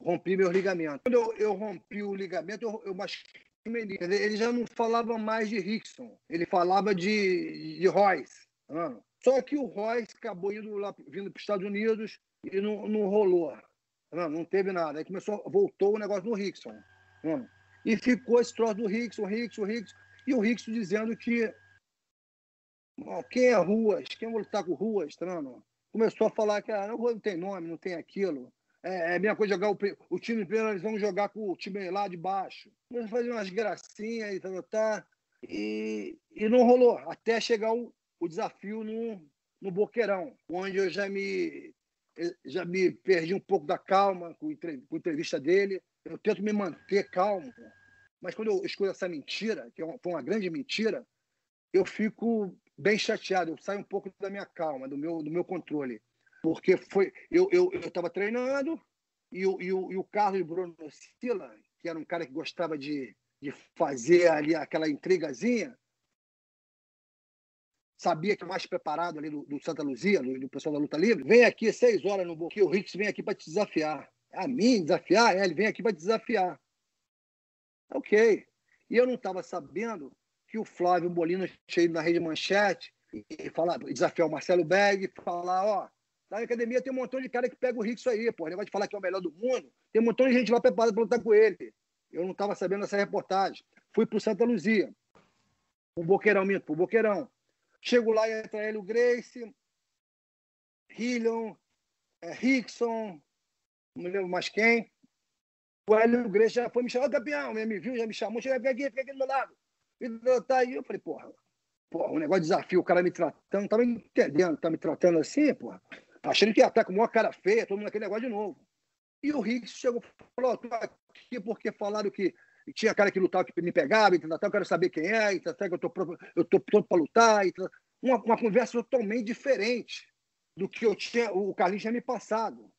Rompi meu ligamento. Quando eu, eu rompi o ligamento, eu, eu machuquei ele, já não falava mais de Rickson, ele falava de, de Royce. Ah. Só que o Royce acabou indo lá, vindo para os Estados Unidos e não, não rolou. Não, não teve nada. Aí começou, voltou o negócio do Rickson. Não. E ficou esse troço do Rickson, Rickson, Rickson. E o Rickson dizendo que quem é Ruas? Quem vai lutar com Ruas? Não, Começou a falar que ah, não tem nome, não tem aquilo. É, é a coisa jogar o, o time primeiro, eles vão jogar com o time lá de baixo. Vamos fazer umas gracinhas e tal, tá, e, e não rolou. Até chegar o, o desafio no, no Boqueirão, onde eu já me já me perdi um pouco da calma com, a entrevista dele. Eu tento me manter calmo, mas quando eu escuto essa mentira, que é foi uma grande mentira, eu fico bem chateado. Eu saio um pouco da minha calma, do meu, do meu controle. Porque foi eu estava eu, eu treinando e o, e, o, e o Carlos Bruno Sila, que era um cara que gostava de, de fazer ali aquela intrigazinha, sabia que é mais preparado ali do, do Santa Luzia, do, do, pessoal da luta livre, vem aqui seis horas no Boquinho, o Ricks vem aqui para te desafiar. A mim, desafiar? É, ele vem aqui para desafiar. Ok. E eu não estava sabendo que o Flávio Molina cheio na rede manchete e falar, desafiar o Marcelo Berg, falar, ó, na academia tem um montão de cara que pega o Ricks aí, pô, negócio de falar que é o melhor do mundo, tem um montão de gente lá preparada para lutar com ele. Eu não estava sabendo essa reportagem. Fui para o Santa Luzia, o Boqueirão, minto, o Boqueirão. Chego lá e entra Hélio Grace, Hillion, é, Rickson, não lembro mais quem. O Hélio Grace já foi me chamar, campeão, me viu, já me chamou, chega aqui, fica aqui do meu lado. E tá aí, eu falei, porra, porra, um negócio de desafio, o cara me tratando, tava entendendo, tá me tratando assim, porra. Achando que ia estar com uma cara feia, todo mundo naquele negócio de novo. E o Rick chegou e falou: tô aqui porque falaram que tinha cara que lutava que me pegava, e tal, eu quero saber quem é, e tal, que eu tô, eu pronto para lutar. E. Uma, uma conversa totalmente diferente do que eu tinha, o Carlinhos tinha me passado.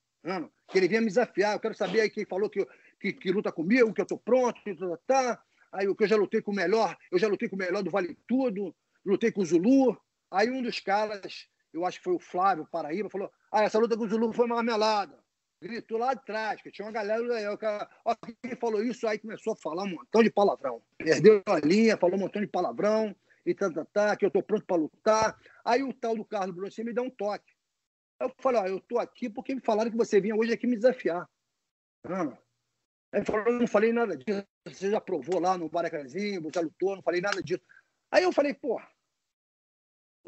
Que ele vinha me desafiar. Eu quero saber aí quem falou que, que, que luta comigo, que eu tô pronto, tá. Aí o que eu já lutei com o melhor, eu já lutei com o melhor do Vale Tudo, lutei com o Zulu. Aí um dos caras, eu acho que foi o Flávio Paraíba, falou: Ah, essa luta com o Zulu foi marmelada gritou lá atrás, que tinha uma galera aí, o cara, ó, quem falou isso aí começou a falar um montão de palavrão. Perdeu a linha, falou um montão de palavrão, e tá, tá, tá que eu tô pronto para lutar. Aí o tal do Carlos Brossi me deu um toque. Eu falei, ó, eu tô aqui porque me falaram que você vinha hoje aqui me desafiar. Não. Ele falou, não falei nada disso, você já provou lá no Baracazinho, você lutou, não falei nada disso. Aí eu falei, eu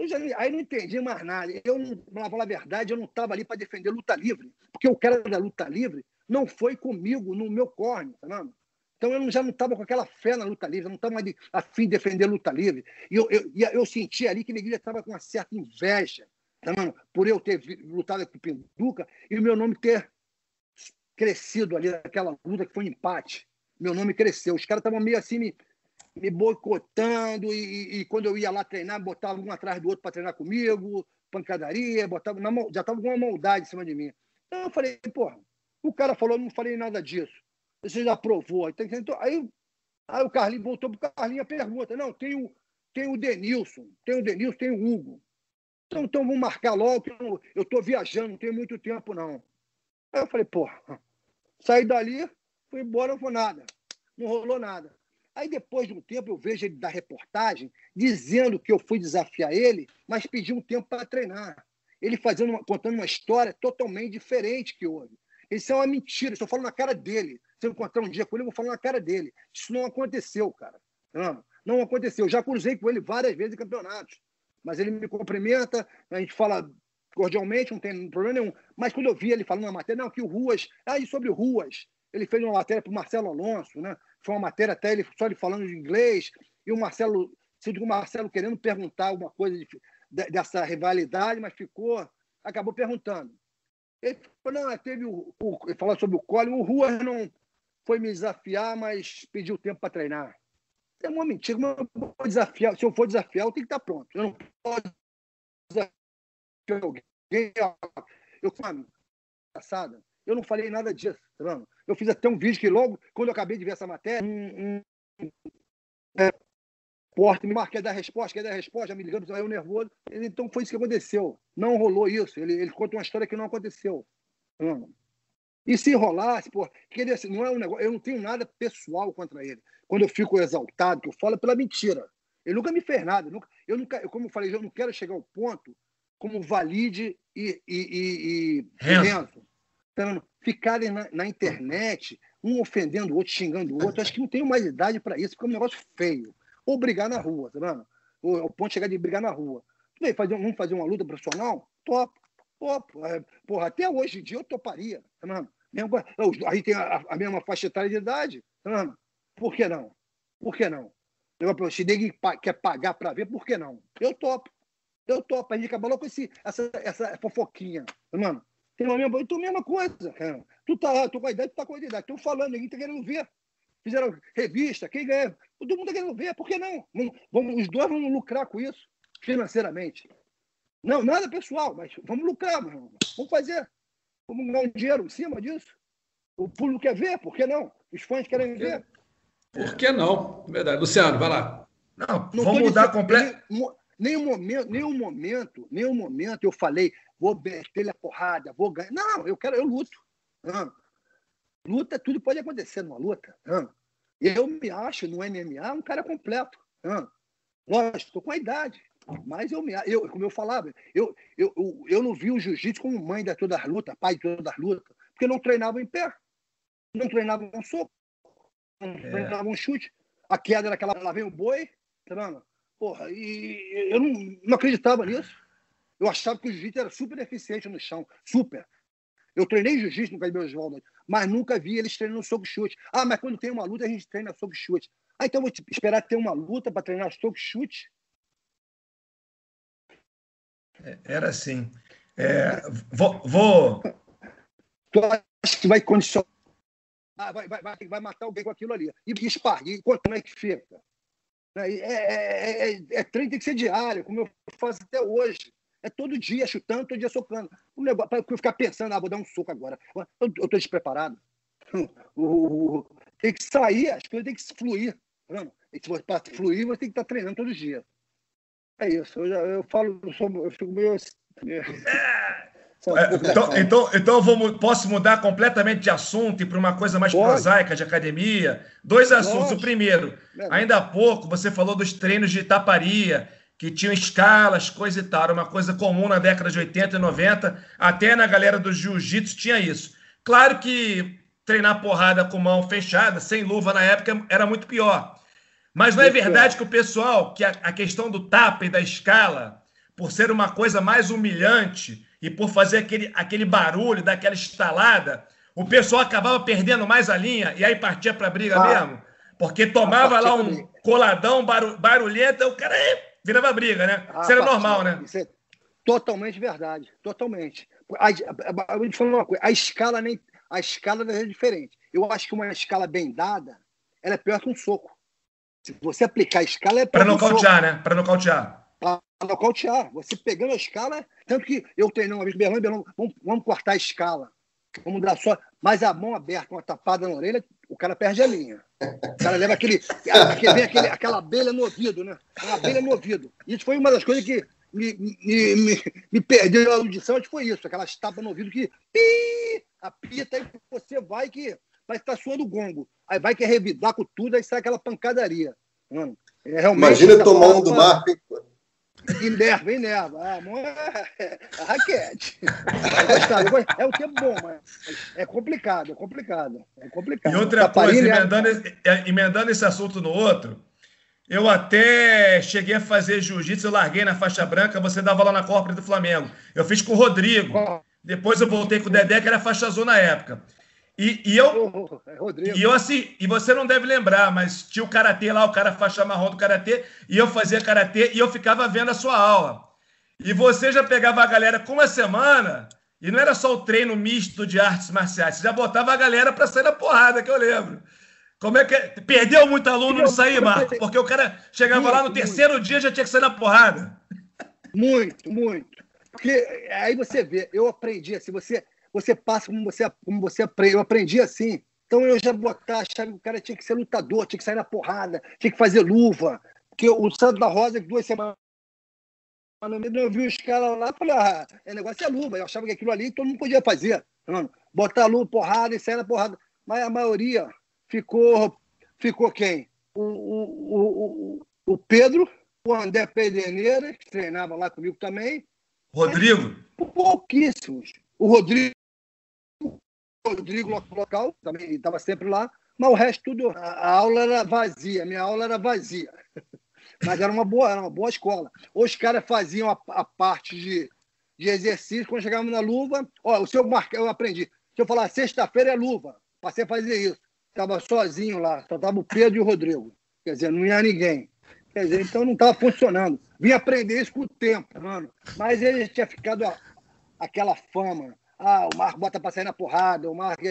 já, aí não entendi mais nada. Eu, para falar a verdade, eu não estava ali para defender luta livre, porque o cara da luta livre não foi comigo no meu corne, tá vendo? Então eu já não estava com aquela fé na luta livre, eu não estava mais a fim de defender luta livre. E eu, eu, eu senti ali que ninguém estava com uma certa inveja, tá vendo? por eu ter lutado com o Pinduca e o meu nome ter crescido ali naquela luta que foi um empate. Meu nome cresceu. Os caras estavam meio assim me, me boicotando e, e, quando eu ia lá treinar, botava um atrás do outro para treinar comigo, pancadaria, botava na, já estava com uma maldade em cima de mim. Então eu falei, porra, o cara falou, não falei nada disso. Você já provou. Então, aí, aí o Carlinhos voltou para o Carlinhos a pergunta. Não, tem o, tem o Denilson, tem o Denilson, tem o Hugo. Então, então vamos marcar logo, que eu estou viajando, não tenho muito tempo, não. Aí eu falei, porra, saí dali, fui embora, não foi nada. Não rolou nada. Aí, depois de um tempo, eu vejo ele da reportagem dizendo que eu fui desafiar ele, mas pedi um tempo para treinar. Ele fazendo uma, contando uma história totalmente diferente que houve. Isso é uma mentira, isso eu falo na cara dele. Se eu encontrar um dia com ele, eu vou falar na cara dele. Isso não aconteceu, cara. Não, não aconteceu. Eu já cruzei com ele várias vezes em campeonatos. Mas ele me cumprimenta, a gente fala cordialmente, não tem problema nenhum. Mas quando eu vi ele falando na matéria, não, que o Ruas, aí ah, sobre o Ruas, ele fez uma matéria para o Marcelo Alonso, né? Foi uma matéria até ele só ele falando de inglês, e o Marcelo, o Marcelo querendo perguntar alguma coisa de, de, dessa rivalidade, mas ficou, acabou perguntando. Ele falou, não, teve o, o ele falou sobre o Cole, o Rua não foi me desafiar, mas pediu tempo para treinar. É uma mentira, eu vou desafiar, se eu for desafiar, eu tenho que estar pronto. Eu não posso desafiar alguém. Eu, mano, passada, eu não falei nada disso, tá? Eu fiz até um vídeo que logo, quando eu acabei de ver essa matéria, um, um, é, porta, me marquei dar resposta, quer dar resposta, me ligando, eu nervoso. Então foi isso que aconteceu. Não rolou isso. Ele, ele conta uma história que não aconteceu. Hum. E se rolasse, pô, que ele, assim, não é um negócio, eu não tenho nada pessoal contra ele. Quando eu fico exaltado, que eu falo é pela mentira. Ele nunca me fez nada. Eu nunca, eu nunca, como eu falei, eu não quero chegar ao ponto como Valide e, e, e, e Renzo ficarem na, na, internet, um ofendendo o outro, xingando o outro. Acho que não tenho mais idade para isso, porque é um negócio feio. Ou brigar na rua, tá vendo? Ou, ao ponto de chegar de brigar na rua. Bem, fazer, vamos fazer uma luta profissional? Top. Top. É, porra, até hoje em dia eu toparia, tá vendo? Mesmo, a gente tem a, a, mesma faixa etária de idade, tá vendo? Por que não? Por que não? Se ninguém quer pagar para ver, por que não? Eu topo. Eu topo. A gente acabou com esse, essa, essa fofoquinha, tá vendo? Tem uma mesma, então, mesma coisa, cara. Tu tá lá, tu com a idade, tu tá com a idade. Estão falando, ninguém tá querendo ver. Fizeram revista, quem ganha. Todo mundo tá querendo ver, por que não? Vamos, os dois vão lucrar com isso, financeiramente. Não, nada pessoal, mas vamos lucrar, mano. Vamos fazer. Vamos ganhar um dinheiro em cima disso. O público quer ver, por que não? Os fãs querem ver. Por que não? Verdade. Luciano, vai lá. Não, não vamos mudar completamente. Nenhum momento, nenhum momento, nenhum momento eu falei, vou meter a porrada, vou ganhar. Não, eu quero, eu luto. Não. Luta, tudo pode acontecer numa luta. Não. Eu me acho no MMA um cara completo. Não. Lógico, estou com a idade. Mas eu, me, eu, como eu falava, eu, eu, eu, eu não vi o jiu-jitsu como mãe de todas as lutas, pai de todas as lutas, porque não treinava em pé, não treinava um soco, não é. treinava um chute. A queda era aquela, lá vem o boi, tá vendo? Porra, e eu não, não acreditava nisso. Eu achava que o jiu-jitsu era super eficiente no chão, super. Eu treinei jiu-jitsu no Caibel Oswaldo, mas nunca vi eles treinando soco chute. Ah, mas quando tem uma luta a gente treina soco chute. Ah, então vou esperar ter uma luta para treinar soco chute. É, era assim. É, vou, vou. Tu acha que vai condicionar. Ah, vai, vai, vai, matar alguém com aquilo ali. E, e e como é que fica? É, é, é, é, treino tem que ser diário, como eu faço até hoje. É todo dia chutando, todo dia socando. Um negócio, para eu ficar pensando, ah, vou dar um soco agora. Eu estou despreparado. [laughs] O, o, tem que sair, as coisas têm que fluir. Para fluir, você tem que estar treinando todos os dias. É isso. Eu, já, eu falo, eu, sou, eu fico meio. [laughs] meio... É, então, então, então eu vou, posso mudar completamente de assunto e para uma coisa mais Pode. prosaica de academia. Dois assuntos. Pode. O primeiro, ainda há pouco você falou dos treinos de taparia, que tinham escalas, coisa e tal. Era uma coisa comum na década de 80 e 90, até na galera do jiu-jitsu tinha isso. Claro que treinar porrada com mão fechada, sem luva na época, era muito pior. Mas não é verdade que o pessoal, que a, a questão do tapa e da escala, por ser uma coisa mais humilhante e por fazer aquele, aquele barulho, daquela estalada, o pessoal acabava perdendo mais a linha e aí partia para a briga ah, mesmo? Porque tomava lá um coladão barulhento, o cara virava briga, né? Ah, isso era normal, né? Isso é totalmente verdade, totalmente. A, a, a, vou te falar uma coisa, a escala nem a escala é diferente. Eu acho que uma escala bem dada, ela é pior que um soco. Se você aplicar a escala, é Para nocautear, né? Para nocautear. Para nocautear. Você pegando a escala, tanto que eu treinei uma vez, Berlão, Berlão, vamos, vamos cortar a escala. Vamos dar só. Mas a mão aberta, uma tapada na orelha, o cara perde a linha. O cara leva aquele. vem aquele, aquela abelha no ouvido, né? Uma abelha no ouvido. Isso foi uma das coisas que me, me, me, me perdeu a audição, acho que foi isso. Aquelas tapas no ouvido que. Pi, apita e você vai que vai estar suando o gongo. Aí vai que revidar com tudo, aí sai aquela pancadaria. Mano, é Imagina tomar um do mar. [laughs] Inerva, inerva. Ah, é, é, é raquete. É o é bom, mas é complicado, é complicado. É complicado. E outra coisa, emendando, é, emendando esse assunto no outro, eu até cheguei a fazer jiu-jitsu, eu larguei na faixa branca, você dava lá na corpora do Flamengo. Eu fiz com o Rodrigo. Depois eu voltei com o Dedé, que era faixa azul na época. E, e eu. É e eu assim, e você não deve lembrar, mas tinha o karatê lá, o cara faixa marrom do karatê, e eu fazia karatê e eu ficava vendo a sua aula. E você já pegava a galera com uma semana, e não era só o treino misto de artes marciais, você já botava a galera para sair na porrada, que eu lembro. Como é que é? Perdeu muito aluno não sair, Marco? Porque o cara chegava muito, lá no terceiro muito. dia já tinha que sair na porrada. Muito, muito. Porque aí você vê, eu aprendi assim, você você passa como você, como você aprende. Eu aprendi assim. Então eu já botava, achava que o cara tinha que ser lutador, tinha que sair na porrada, tinha que fazer luva. Porque o Santo da Rosa, duas semanas eu vi os caras lá e falei, ah, é negócio é luva. Eu achava que aquilo ali todo mundo podia fazer. Mano. Botar luva, porrada e sair na porrada. Mas a maioria ficou. Ficou quem? O, o, o, o Pedro, o André Pedreneira, que treinava lá comigo também. Rodrigo? Pouquíssimos. O Rodrigo Rodrigo local, também estava sempre lá, mas o resto tudo, a, aula era vazia, minha aula era vazia. [laughs] Mas era uma boa, era uma boa escola. Os caras faziam a, a parte de, de exercício, quando chegávamos na luva, ó, o seu marca, eu aprendi. Se eu falar sexta-feira é luva, passei a fazer isso. Estava sozinho lá, só estava o Pedro e o Rodrigo. Quer dizer, não ia ninguém. Quer dizer, então não estava funcionando. Vim aprender isso com o tempo, mano. Mas ele tinha ficado aquela fama ah, o Marco bota para sair na porrada, o Marco.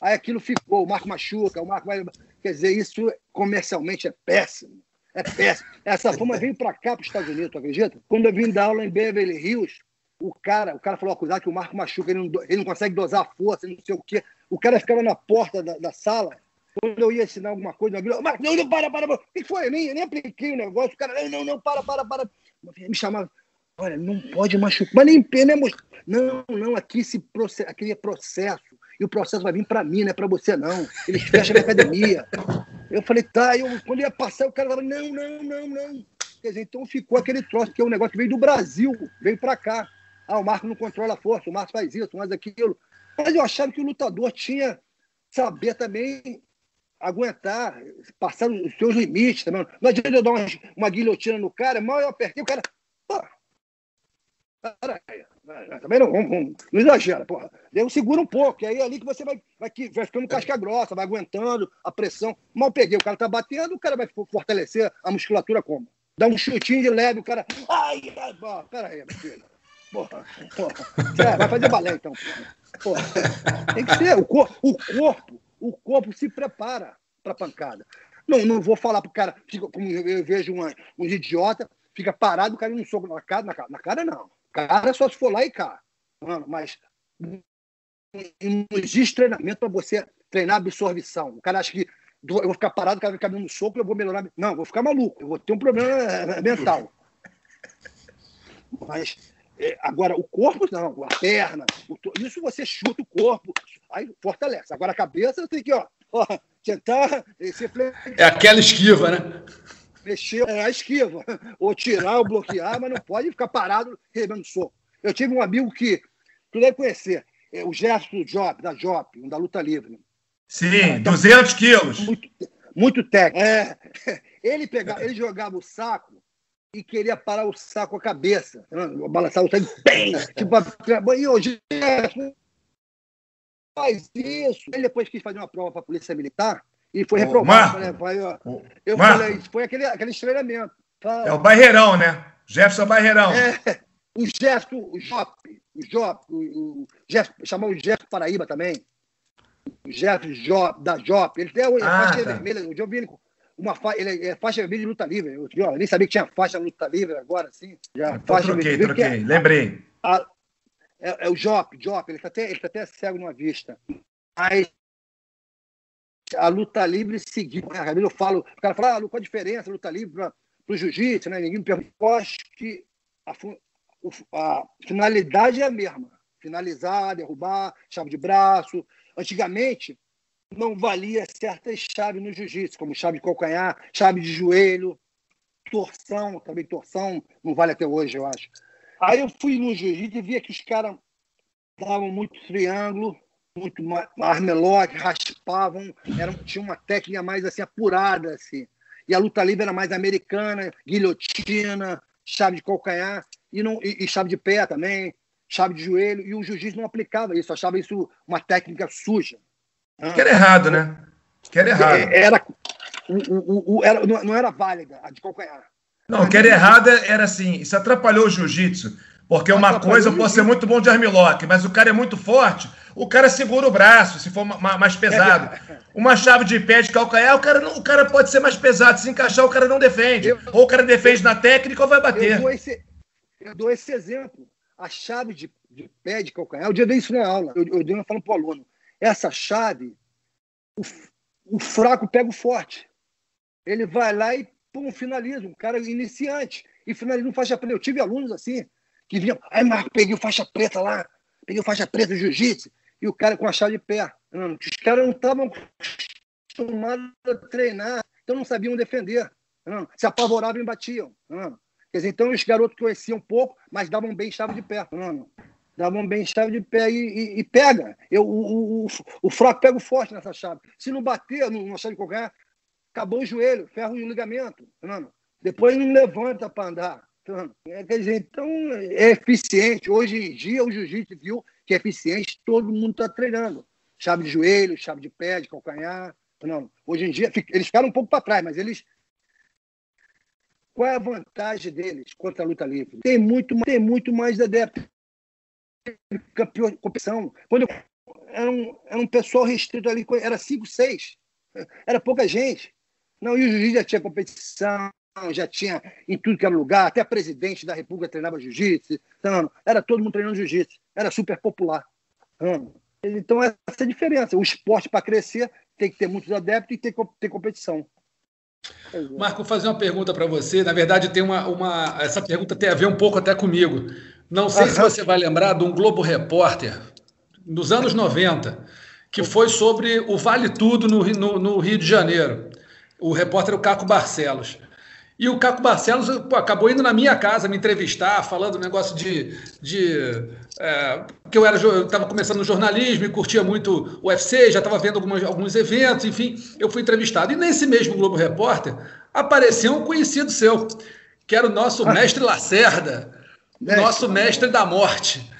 Aí aquilo ficou, o Marco machuca, o Marco vai. Quer dizer, isso comercialmente é péssimo. É péssimo. Essa fama veio para cá, para os Estados Unidos, tu acredita? Quando eu vim dar aula em Beverly Hills, o cara, o cara falou acusar que o Marco machuca, ele não, ele não consegue dosar a força, não sei o quê. O cara ficava na porta da, da sala, quando eu ia ensinar alguma coisa, eu Marco, não, não, para, para, para. O que foi? Eu nem, eu nem apliquei o negócio. O cara, não, não, não, para, para, para. Me chamava, olha, não pode machucar. Mas nem pena, né, não, não, aqui, esse processo, aqui é processo. E o processo vai vir para mim, não é para você, não. Eles fecham a academia. Eu falei, tá. Eu, quando ia passar, o cara falava, não, não, não, não. Quer dizer, então ficou aquele troço, que é um negócio que veio do Brasil, veio para cá. Ah, o Marco não controla a força, o Marco faz isso, faz aquilo. Mas eu achava que o lutador tinha saber também aguentar, passar os seus limites também. Não adianta eu dar uma, uma guilhotina no cara, mal eu apertei, o cara. Pô, Também não, não, não, não exagera, porra. Eu seguro um pouco, aí é ali que você vai, vai, vai ficando casca grossa, vai aguentando a pressão. Mal peguei, o cara tá batendo, o cara vai fortalecer a musculatura como? Dá um chutinho de leve, o cara. Ai, ai, peraí, meu filho. Porra, porra. É, vai fazer balé então, porra. Tem que ser. O, cor, o corpo, o corpo se prepara pra pancada. Não, não vou falar pro cara, como eu vejo uma, um idiota, fica parado, o cara não soco na cara, na cara, na cara não. Cara, só se for lá e cá. Mano, mas não existe treinamento para você treinar absorção. O cara acha que eu vou ficar parado, o cara vai ficar dando soco, eu vou melhorar. Não, eu vou ficar maluco, eu vou ter um problema eh, [laughs] mental. Mas é, agora o corpo, não, a perna, isso você chuta o corpo, aí fortalece. Agora a cabeça tem que, ó, ó tentar. É aquela esquiva, né? Mexer é a esquiva, [laughs] ou tirar ou bloquear, mas não pode ficar parado rebendo soco. Eu tive um amigo que tu deve conhecer, é o Gerson Job, da Job, um da luta livre. Sim, 200 quilos. Muito, muito técnico. É, [laughs] ele, pegava, ele jogava o saco e queria parar o saco com a cabeça. Balançar o saco, bem! Tipo, e hoje faz isso. Ele depois quis fazer uma prova para a Polícia Militar e foi reprovado. Né? Eu falei, foi aquele, aquele treinamento. É o Barreirão, né? Jefferson Barreirão. É, o Jefferson, o Jop, o Jop, o, o Jeff, chamou o Jefferson Paraíba também. O Jefferson Jop, da Jop. Ele tem a ah, faixa tá. vermelha. Eu vi ele uma fa... ele é faixa vermelha de luta livre. Eu, eu nem sabia que tinha faixa de luta livre agora, assim. Já, faixa troquei, vermelha, troquei. É, Lembrei. A, é, é, o Jop, Jop, ele está até, ele tá até cego numa vista. Mas a luta livre seguiu. Né? Eu falo, o cara fala, ah, qual a diferença luta livre para o jiu-jitsu? Né? Ninguém me pergunta. Eu acho que a, a finalidade é a mesma. Finalizar, derrubar, chave de braço. Antigamente, não valia certas chaves no jiu-jitsu, como chave de calcanhar, chave de joelho, torção, também torção, não vale até hoje, eu acho. Aí eu fui no jiu-jitsu e via que os caras davam muito triângulo, muito armelock, raspavam, eram, tinha uma técnica mais assim apurada assim. E a luta livre era mais americana, guilhotina, chave de calcanhar e, não, e, e chave de pé também, chave de joelho. E o jiu-jitsu não aplicava isso, achava isso uma técnica suja. Que era errado, né? Que era errado. É, era, o, o, o, era, não era válida a de calcanhar. Não, que era errada era assim, isso atrapalhou o jiu-jitsu. Porque uma coisa eu posso ser muito bom de armlock, mas o cara é muito forte, o cara segura o braço, se for mais pesado. [laughs] Uma chave de pé de calcanhar, o cara, não, o cara pode ser mais pesado. Se encaixar, o cara não defende. Eu, ou o cara defende na técnica ou vai bater. Eu dou esse, eu dou esse exemplo. A chave de, de pé de calcanhar, eu dia dei isso na aula. Eu, eu, eu falo para o aluno essa chave, o, o fraco pega o forte. Ele vai lá e pum, finaliza. Um cara iniciante. E finaliza um faixa preta. Eu tive alunos assim, que vinham. Aí, Marco, peguei o faixa preta lá. Peguei o faixa preta do jiu-jitsu. E o cara com a chave de pé. Os caras não estavam acostumados a treinar. Então não sabiam defender. Não. Se apavoravam e batiam. Não. Quer dizer, então os garotos conheciam pouco, mas davam bem chave de pé. Não. Davam bem chave de pé e, e, e pega. Eu, o, o, o, fraco pega o forte nessa chave. Se não bater numa chave de qualquer, acabou o joelho, ferro o ligamento. Tá Depois não levanta para andar. Tá é, quer dizer, então é eficiente. Hoje em dia o jiu-jitsu viu que é eficiente, todo mundo está treinando. Chave de joelho, chave de pé, de calcanhar. Não. Hoje em dia, eles ficaram um pouco para trás, mas eles qual é a vantagem deles contra a luta livre? Tem muito, tem muito mais adeptos campeão, competição. Quando eu, era, um, era um pessoal restrito ali, era 5, 6. [laughs] Era pouca gente. Não, e o jiu-jitsu já tinha competição, já tinha em tudo que era lugar, até presidente da República treinava jiu-jitsu. Então, era todo mundo treinando jiu-jitsu. Era super popular. Então, essa é a diferença. O esporte, para crescer, tem que ter muitos adeptos e tem que ter competição. Marco, vou fazer uma pergunta para você. Na verdade, tem uma, uma. Essa pergunta tem a ver um pouco até comigo. Não sei se você vai lembrar de um Globo Repórter dos anos 90, que foi sobre o Vale Tudo no, no, no Rio de Janeiro. O repórter era o Caco Barcelos. E o Caco Barcelos pô, acabou indo na minha casa me entrevistar, falando um negócio de. de é, que eu estava começando no jornalismo e curtia muito o UFC, já estava vendo algumas, alguns eventos, enfim, eu fui entrevistado. E nesse mesmo Globo Repórter apareceu um conhecido seu, que era o nosso mestre Lacerda. Nosso mestre da morte.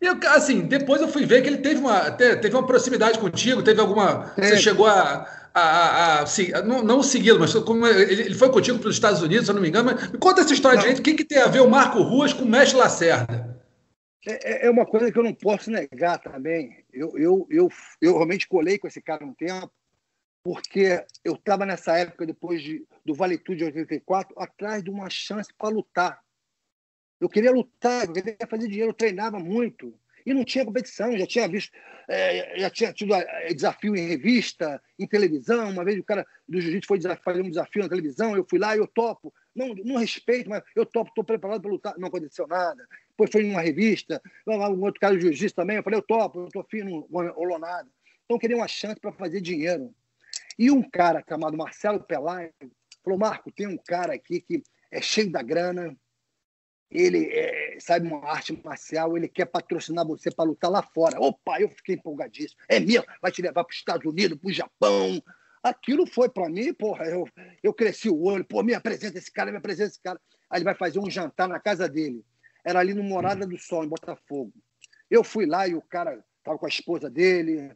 E assim, depois eu fui ver que ele teve uma, teve uma proximidade contigo, teve alguma. Você chegou a. a, a, a não, não segui-lo, mas como ele, foi contigo para os Estados Unidos, se eu não me engano. Mas me conta essa história direito. O que, que tem a ver o Marco Ruas com o Mestre Lacerda? É, é, é uma coisa que eu não posso negar também. Eu, eu, eu, eu realmente colei com esse cara um tempo, porque eu estava nessa época, depois de, do Valetude de 84, atrás de uma chance para lutar. Eu queria lutar, eu queria fazer dinheiro, eu treinava muito. E não tinha competição, já tinha visto, é, já tinha tido é, desafio em revista, em televisão. Uma vez o cara do jiu-jitsu foi fazer um desafio na televisão, eu fui lá e eu topo. Não, não respeito, mas eu topo, estou preparado para lutar. Não aconteceu nada. Depois foi em uma revista, um outro cara do jiu-jitsu também. Eu falei, eu topo, eu estou fino, não nada. Então queria uma chance para fazer dinheiro. E um cara chamado Marcelo Pelaio falou: Marco, tem um cara aqui que é cheio da grana, ele é, sabe uma arte marcial, ele quer patrocinar você para lutar lá fora. Opa, eu fiquei empolgadíssimo. É mesmo, vai te levar para os Estados Unidos, para o Japão. Aquilo foi para mim, porra, eu, eu cresci o olho, pô, me apresenta esse cara, me apresenta esse cara. Aí ele vai fazer um jantar na casa dele. Era ali no Morada do Sol, em Botafogo. Eu fui lá e o cara estava com a esposa dele,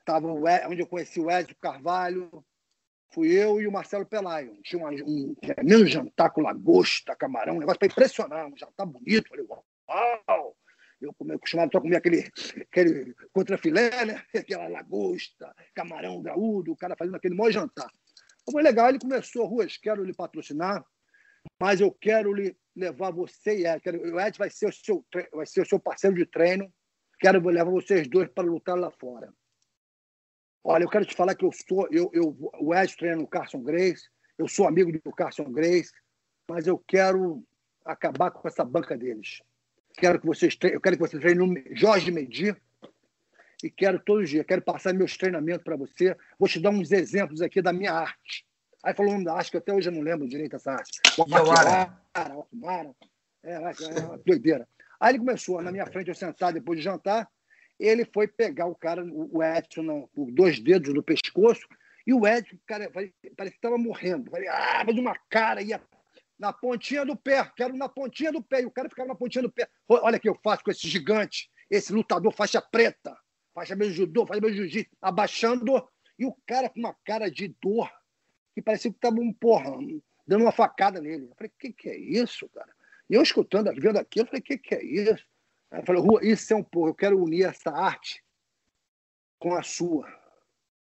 estava onde eu conheci o Ezio Carvalho, fui eu e o Marcelo Pelaio. Tinha um, um jantar com lagosta, camarão, um negócio para impressionar, um jantar bonito. Falei, uau! Eu, eu costumava só comer aquele, aquele contrafilé, né? [laughs] aquela lagosta, camarão graúdo, o cara fazendo aquele maior jantar. Foi legal, ele começou, Ruas, quero lhe patrocinar, mas eu quero lhe levar você e Ed. O Ed vai ser o seu, vai ser o seu parceiro de treino. Quero levar vocês dois para lutar lá fora. Olha, eu quero te falar que eu sou, eu, eu, o Ed treina no Carson Grace, eu sou amigo do Carson Grace, mas eu quero acabar com essa banca deles. Quero que vocês treinem, eu quero que vocês treinem no Jorge Medir e quero todos os dias, quero passar meus treinamentos para você. Vou te dar uns exemplos aqui da minha arte. Aí falou da arte que até hoje eu não lembro direito essa arte. Aquimara, Aquimara, é, é, é, doideira. Aí ele começou na minha frente, eu sentar depois de jantar, ele foi pegar o cara, o Edson, por dois dedos no pescoço, e o Edson, cara, parece que estava morrendo. Falei, ah, mas uma cara ia na pontinha do pé, quero na pontinha do pé. E o cara ficava na pontinha do pé. Olha o que eu faço com esse gigante, esse lutador faixa preta, faixa meio judô, faixa meio jiu-jitsu, abaixando, e o cara com uma cara de dor, que parecia que estava um porra, dando uma facada nele. Eu falei, o que, que é isso, cara? E eu escutando, vendo aquilo, eu falei, o que, que é isso? Ela falou, Rua, isso é um pouco, eu quero unir essa arte com a sua.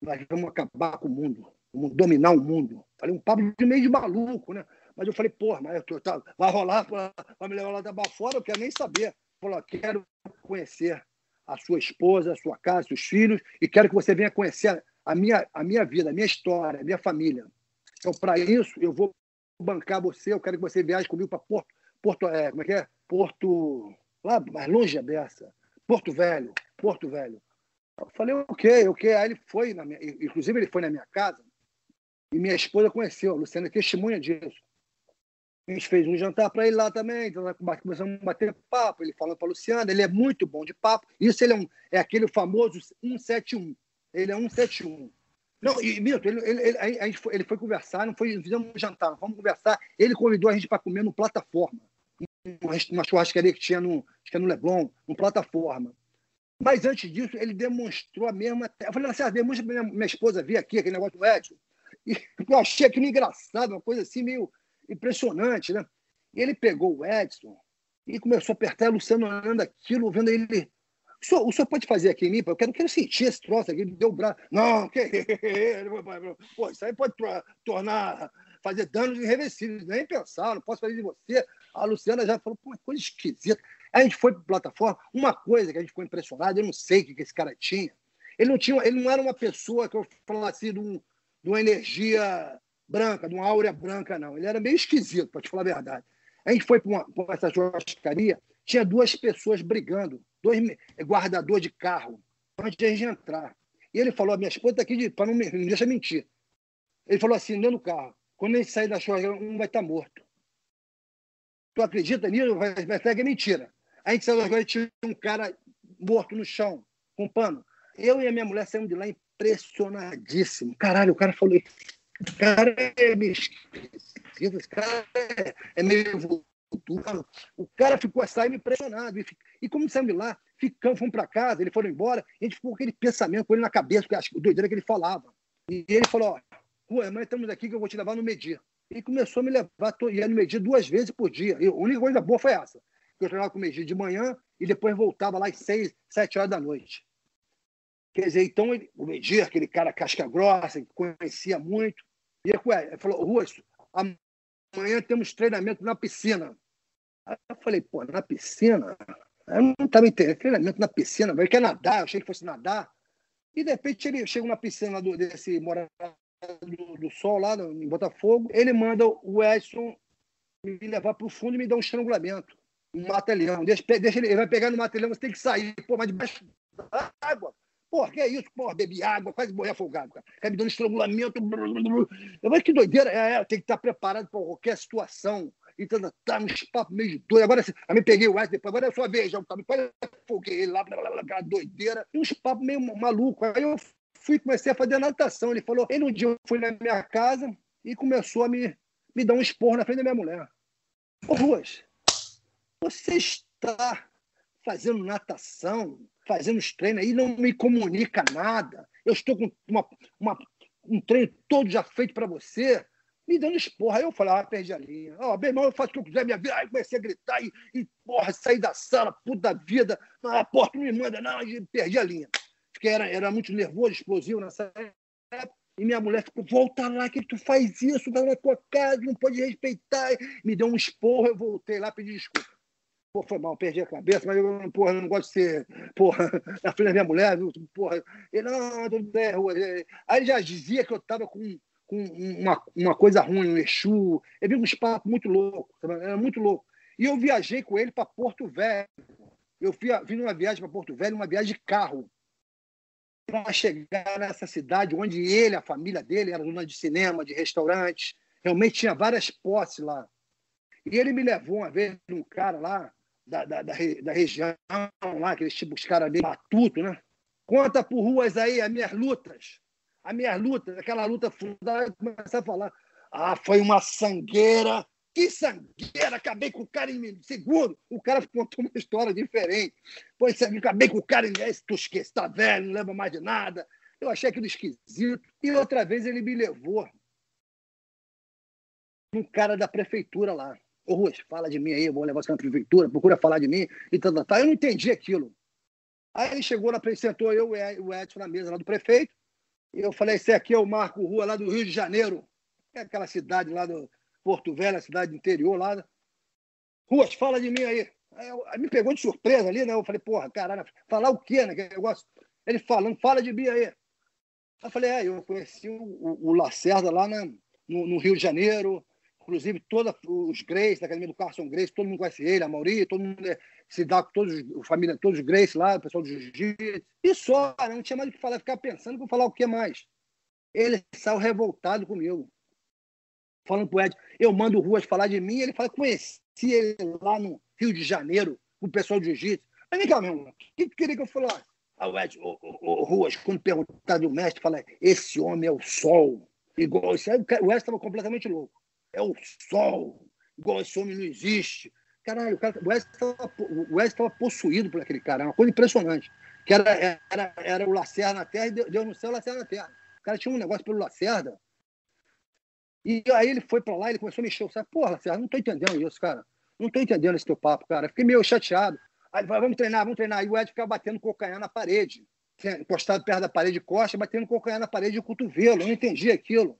Nós vamos acabar com o mundo, vamos dominar o mundo. Falei um papo de meio de maluco, né? Mas eu falei, porra, mas tô, tá, vai rolar, vai me levar lá da fora, eu quero nem saber. Falou, quero conhecer a sua esposa, a sua casa, seus filhos, e quero que você venha conhecer a minha, a minha vida, a minha história, a minha família. Então, para isso, eu vou bancar você, eu quero que você viaje comigo para Porto, Porto é, como é que é? Porto lá mais longe dessa, Porto Velho, Porto Velho. Eu falei, ok, ok. Aí ele foi, na minha, inclusive ele foi na minha casa e minha esposa conheceu, a Luciana testemunha disso. A gente fez um jantar para ele lá também, então começamos a bater papo, ele falando para a Luciana, ele é muito bom de papo. Isso ele é, um, é aquele famoso 171. Ele é 171. Não, e Milton, ele, ele, ele, a gente foi, ele foi conversar, não foi, fizemos um jantar, vamos conversar. Ele convidou a gente para comer no plataforma uma churrascaria que tinha no, acho que é no Leblon, uma plataforma. Mas antes disso, ele demonstrou a mesma. Eu falei assim: ah, demonstra minha, minha esposa vir aqui, aquele negócio do Edson. E [laughs] eu achei aquilo engraçado, uma coisa assim meio impressionante, né? E ele pegou o Edson e começou a apertar, o Luciano olhando aquilo, vendo ele. O senhor, o senhor pode fazer aqui em mim? Eu quero, quero sentir esse troço aqui. Ele deu o braço. Não, que. [laughs] Pô, isso aí pode tornar. fazer danos irreversíveis. Nem pensar, não posso fazer de você. A Luciana já falou, pô, coisa esquisita. A gente foi para plataforma, uma coisa que a gente ficou impressionado, eu não sei o que esse cara tinha. Ele não, tinha, ele não era uma pessoa que eu falasse de, um, de uma energia branca, de uma áurea branca, não. Ele era meio esquisito, para te falar a verdade. A gente foi para essa churrascaria, tinha duas pessoas brigando, dois guardadores de carro, antes de a gente entrar. E ele falou: a minha esposa está aqui para não me não mentir. Ele falou assim, dentro do carro: quando a gente sair da churrascaria, um vai estar tá morto. Tu acredita nisso? Vai, vai que é mentira. A gente saiu agora tinha um cara morto no chão, com pano. Eu e a minha mulher saímos de lá impressionadíssimo. Caralho, o cara falou: cara é meio esse cara é, é meio O cara ficou saindo impressionado. E, como saímos lá, ficamos, fomos para casa, ele foram embora, a gente ficou com aquele pensamento com ele na cabeça, porque acho que doideira que ele falava. E ele falou: Ó, mas estamos aqui que eu vou te levar no medir. E começou a me levar, ia no medir duas vezes por dia. E a única coisa boa foi essa. Eu treinava com o medir de manhã e depois voltava lá às seis, sete horas da noite. Quer dizer, então ele, o Medir, aquele cara casca grossa, que conhecia muito, e ele falou: Ruas, amanhã temos treinamento na piscina. Aí eu falei: pô, na piscina? Eu não estava entendendo. Treinamento na piscina, ele quer nadar, eu achei que fosse nadar. E de repente ele chega na piscina desse morador do, do, Sol, lá no, em Botafogo, ele manda o Edson me levar para o fundo e me dar um estrangulamento. Um mata-leão. Deixa, deixa ele, ele vai pegar no mata-leão, você tem que sair. Pô, mas debaixo d'água. Porra, que é isso? Porra, bebi água, quase morri afogado, cara. Quer me dando estrangulamento. Eu falei, que doideira. É, é, tem que estar preparado para qualquer situação. Então, tá uns papos meio de doido. Agora, aí me peguei o Wesley depois, agora é a sua vez, já quase afoguei ele lá, blá, blá, blá, aquela doideira. E uns papos meio malucos. Aí eu fui, comecei a fazer natação. Ele falou, ele um dia eu fui na minha casa e começou a me, me dar um esporro na frente da minha mulher. Ô, Ruas, você está fazendo natação fazendo os treinos aí, não me comunica nada. Eu estou com uma, uma um treino todo já feito para você, me dando esporra. Aí eu falei, ah, perdi a linha. Ó, oh, meu irmão, eu faço o que eu quiser, minha vida. Aí comecei a gritar e, e porra, saí da sala, puta vida. Ah, porra, não me manda, não. Perdi a linha. Fiquei, era, era muito nervoso, explosivo nessa época. E minha mulher ficou, volta lá, que tu faz isso, vai na tua casa, não pode respeitar. Me deu um esporro, eu voltei lá, pedi desculpa. Pô, foi mal, perdi a cabeça, mas eu, porra, não gosto de ser, porra, [laughs] na frente da minha mulher, viu? Porra, ele, não, tudo bem, Aí já dizia que eu estava com, com uma, uma coisa ruim, um Exu. Ele viu uns papos muito loucos, era muito louco. E eu viajei com ele para Porto Velho. Eu vim numa viagem para Porto Velho, uma viagem de carro, para chegar nessa cidade onde ele, a família dele, era dona de cinema, de restaurantes, realmente tinha várias posses lá. E ele me levou uma vez num cara lá, da, da, da, da região lá, aqueles tipos caras bem batuto, né? Conta por ruas aí as minhas lutas. As minhas lutas, aquela luta fundada, começar a falar. Ah, foi uma sangueira. Que sangueira! Acabei com o cara em seguro. O cara contou uma história diferente. Pois acabei com o cara em. Tu esquece, tá velho, não lembra mais de nada. Eu achei aquilo esquisito. E outra vez ele me levou um cara da prefeitura lá. Ô, Ruas, fala de mim aí, vou levar você na prefeitura, procura falar de mim e tal, tal, Eu não entendi aquilo. Aí ele chegou apresentou eu e o Edson na mesa lá do prefeito. E eu falei: esse aqui é o Marco Rua, lá do Rio de Janeiro. É aquela cidade lá do Porto Velho, a cidade interior lá. Ruas, fala de mim aí. Aí, me pegou de surpresa ali, né? Eu falei: porra, caralho, falar o quê, né? Que negócio. Ele falando: fala de mim aí. Aí eu falei: é, eu conheci o, o, o Lacerda lá na, no, no Rio de Janeiro inclusive todos os Grace, da Academia do Carson Grace, todo mundo conhece ele, a Mauri, todo mundo é, se dá com todos, família, todos os Grace lá, o pessoal do Jiu-Jitsu. E só, não tinha mais o que falar, ficar pensando, vou falar o que mais. Ele saiu revoltado comigo. Falando pro Ed, eu mando o Ruas falar de mim, ele fala, conheci ele lá no Rio de Janeiro, o pessoal do Jiu-Jitsu. Mas vem cá, meu irmão, o que tu queria que eu falasse? Ah, o Ed, o, o, o Ruas, quando perguntar do mestre, fala, esse homem é o sol. Igual isso aí, o Ed estava completamente louco é o sol, igual esse homem não existe. Caralho, o, cara, o Wesley estava possuído por aquele cara, é uma coisa impressionante. Que era, era, era o Lacerda na Terra e deu, deu no céu Lacerda na Terra. O cara tinha um negócio pelo Lacerda. E aí ele foi para lá, ele começou a mexer o saco. Porra, Lacerda, não estou entendendo isso, cara. Não estou entendendo esse teu papo, cara. Fiquei meio chateado. Aí ele falou, vamos treinar, vamos treinar. E o Ed ficava batendo calcanhar na parede. Encostado perto da parede de costa, batendo calcanhar na parede de cotovelo. Eu não entendi aquilo.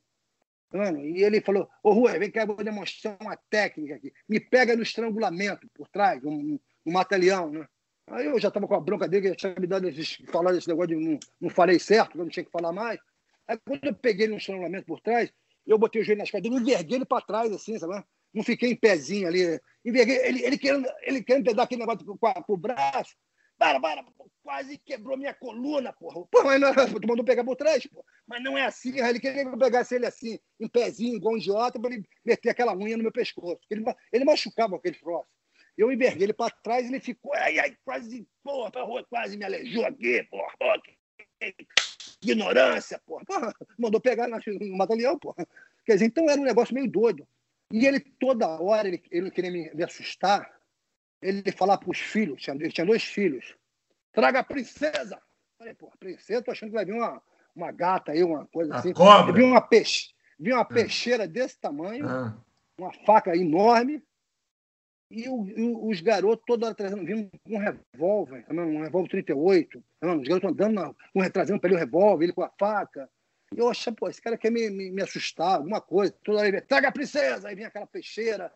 Mano, e ele falou: Ô Rui, vem cá, eu vou demonstrar uma técnica aqui. Me pega no estrangulamento por trás, um, um né? Aí eu já estava com a bronca dele, que já tinha me dado esses, falado esse negócio de não, não falei certo, que eu não tinha que falar mais. Aí quando eu peguei no estrangulamento por trás, eu botei o joelho nas cadeiras, enverguei ele para trás, assim, sabe? Não fiquei em pezinho ali. Enverguei, ele, ele, querendo, ele querendo pegar aquele negócio com, com o braço. Para, para, quase quebrou minha coluna, porra. Pô, mas não, [laughs] tu mandou pegar por trás, porra. Mas não é assim, ele queria que eu pegasse ele assim, em pezinho, igual um idiota, para ele meter aquela unha no meu pescoço. Ele, ele machucava aquele troço. Eu enverguei ele para trás ele ficou, ai, ai, quase, porra, quase me aleijou aqui, porra. porra ignorância, porra. porra. Mandou pegar no batalhão, porra. Quer dizer, então era um negócio meio doido. E ele, toda hora, ele, ele queria me, me assustar, ele falava para os filhos, tinha, ele tinha dois filhos, traga a princesa. Falei, pô, princesa, tô achando que vai vir uma, uma gata aí, uma coisa A assim. cobra. Vi uma, peixe, vi uma peixeira desse tamanho, Ah, uma faca enorme, e, o- e os garotos toda hora trazendo, vindo com um revólver, tá vendo? um revólver 38, tá vendo? os garotos andando, com, trazendo para ele o revólver, ele com a faca. E eu achei, pô, esse cara quer me, me, me assustar, alguma coisa. Toda hora ele, traga a princesa! Aí vinha aquela peixeira,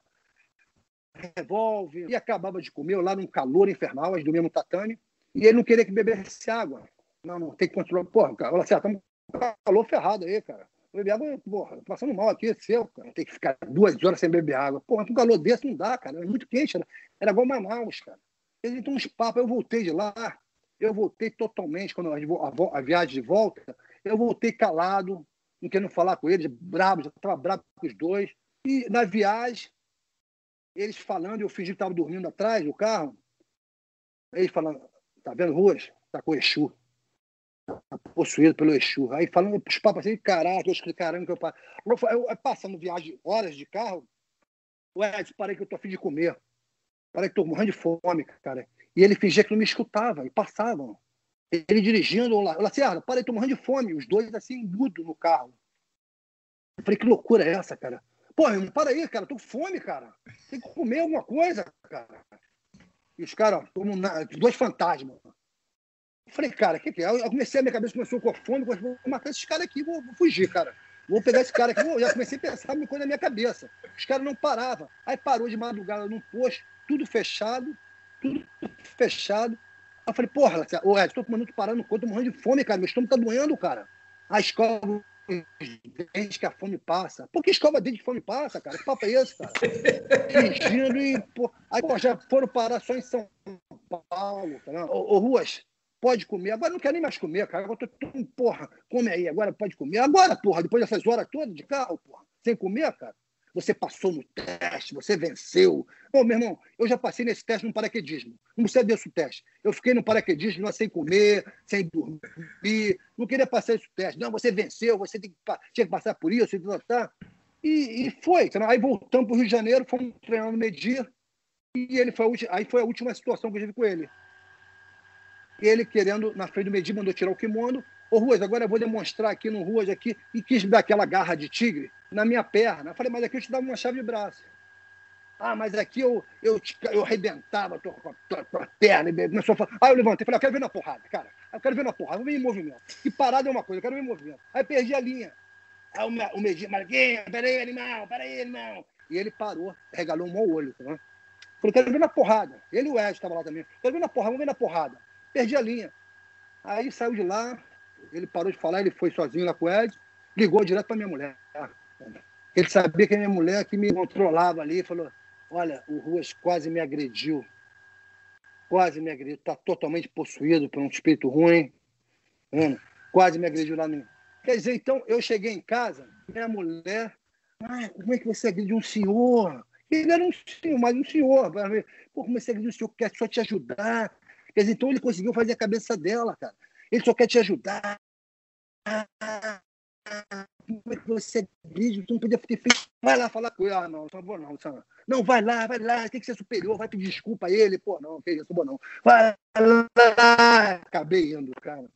revólver, e acabava de comer, eu lá num calor infernal, as dormia no tatame, e ele não queria que bebesse água. Não, não, tem que controlar. Porra, cara, olha assim, estamos com calor ferrado aí, cara. Beber água, porra, passando mal aqui, é seu, cara. Tem que ficar duas horas sem beber água. Porra, com calor desse não dá, cara. É muito quente, era, igual Manaus, cara. Eles então uns papos, eu voltei de lá, eu voltei totalmente, quando a, a viagem de volta, eu voltei calado, não querendo falar com eles, bravo, já estava bravo com os dois. E na viagem, eles falando, eu fingi que estava dormindo atrás do carro, eles falando, tá vendo ruas? Tá com Exu. Possuído pelo Exu. Aí falando os papos assim, caraca, eu escutei, caramba, que eu paro. Passando viagem, horas de carro, ué, parei que eu tô a fim de comer. Parei que tô morrendo de fome, cara. E ele fingia que não me escutava, e passavam. Ele dirigindo lá, eu assim, ah, parei, tô morrendo de fome. Os dois assim, mudo no carro. Eu falei, que loucura é essa, cara? Pô, irmão, para aí, cara, tô com fome, cara. Tem que comer alguma coisa, cara. E os caras, dois fantasmas. Eu falei, cara, o que, que é? Eu comecei, a minha cabeça começou com fome, eu vou matar esses caras aqui, vou, vou fugir, cara. Vou pegar esse cara aqui, vou, já comecei a pensar uma coisa na minha cabeça. Os caras não paravam. Aí parou de madrugada num posto, tudo fechado, tudo fechado. Aí eu falei, porra, ô Ed, tô tomando, tô parando, tô morrendo de fome, cara, meu estômago tá doendo, cara. A escova os dentes que a fome passa. Por que escova dente que fome passa, cara? Que papo é esse, cara? [laughs] Fingindo e. Pô, aí, pô, já foram parar só em São Paulo, tá ô, Ruas, pode comer. Agora não quero nem mais comer, cara. Agora tô, tô, porra, come aí, agora pode comer. Agora, porra, depois dessas horas todas de carro, porra, sem comer, cara. Você passou no teste, você venceu. Ô, meu irmão, eu já passei nesse teste no paraquedismo. Não precisa desse teste. Eu fiquei no paraquedismo lá sem comer, sem dormir. Não queria passar esse teste. Não, você venceu, você tem que, tinha que passar por isso, tá? E, e foi. Aí voltamos para o Rio de Janeiro, fomos treinar no Medir. E ele foi a, aí foi a última situação que eu tive com ele. Ele querendo, na frente do Medir, mandou tirar o kimono. Ô, Ruas, agora eu vou demonstrar aqui no Ruas aqui. E quis dar aquela garra de tigre na minha perna. Eu falei, mas aqui eu te dava uma chave de braço. Ah, mas aqui eu, eu, te, eu arrebentava a tua, tua, tua perna. Começou a falar. Aí eu levantei falei, eu quero ver na porrada, cara. Eu quero ver na porrada, vou ver em movimento. E parada é uma coisa, eu quero ver em movimento. Aí perdi a linha. Aí o, o Medinho, Marquinhos, peraí, animal, peraí, animal. E ele parou, regalou um mau olho. Tá? Falei, quero ver na porrada. Ele e o Ed estavam lá também. Quero ver na porrada, vamos ver na porrada. Perdi a linha. Aí saiu de lá, ele parou de falar, ele foi sozinho lá com o Ed, ligou direto para minha mulher. Ele sabia que a minha mulher que me controlava ali, falou: Olha, o Ruas quase me agrediu. Quase me agrediu. Está totalmente possuído por um espírito ruim. Quase me agrediu lá no. Quer dizer, então, eu cheguei em casa, minha mulher. Ah, como é que você agrediu um senhor? Ele era um senhor, mas um senhor. Pô, como você agrediu um senhor que quer só te ajudar? Quer dizer, então ele conseguiu fazer a cabeça dela, cara. Ele só quer te ajudar. Como é que você agride? Tu não podia ter feito. Vai lá falar com ele. Ah, não, não vou não, não. Não, vai lá, vai lá, tem que ser superior, vai pedir desculpa a ele. Pô, não, que isso, vou não. Vai lá. Acabei indo, cara.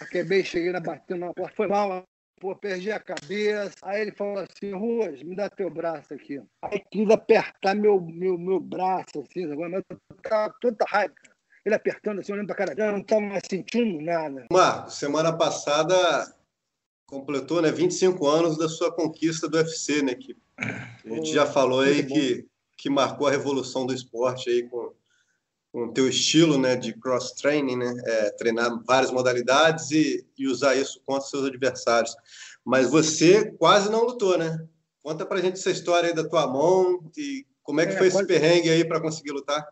Acabei, cheguei na batendo na porta. Foi mal, pô, perdi a cabeça. Aí ele falou assim, Ruas, me dá teu braço aqui. Aí quis apertar meu, meu, meu braço, assim, agora, mas eu tava toda raiva, cara. Ele apertando assim, olhando pra cara dela, não tava mais sentindo nada. Marco, semana passada completou né, 25 anos da sua conquista do UFC, né? Que a gente já falou aí que, que marcou a revolução do esporte aí com com o teu estilo né, de cross-training, né, é, treinar várias modalidades e, e, usar isso contra seus adversários. Mas você quase não lutou, né? Conta pra gente essa história aí da tua mão e como é que é, foi quase... esse perrengue aí para conseguir lutar?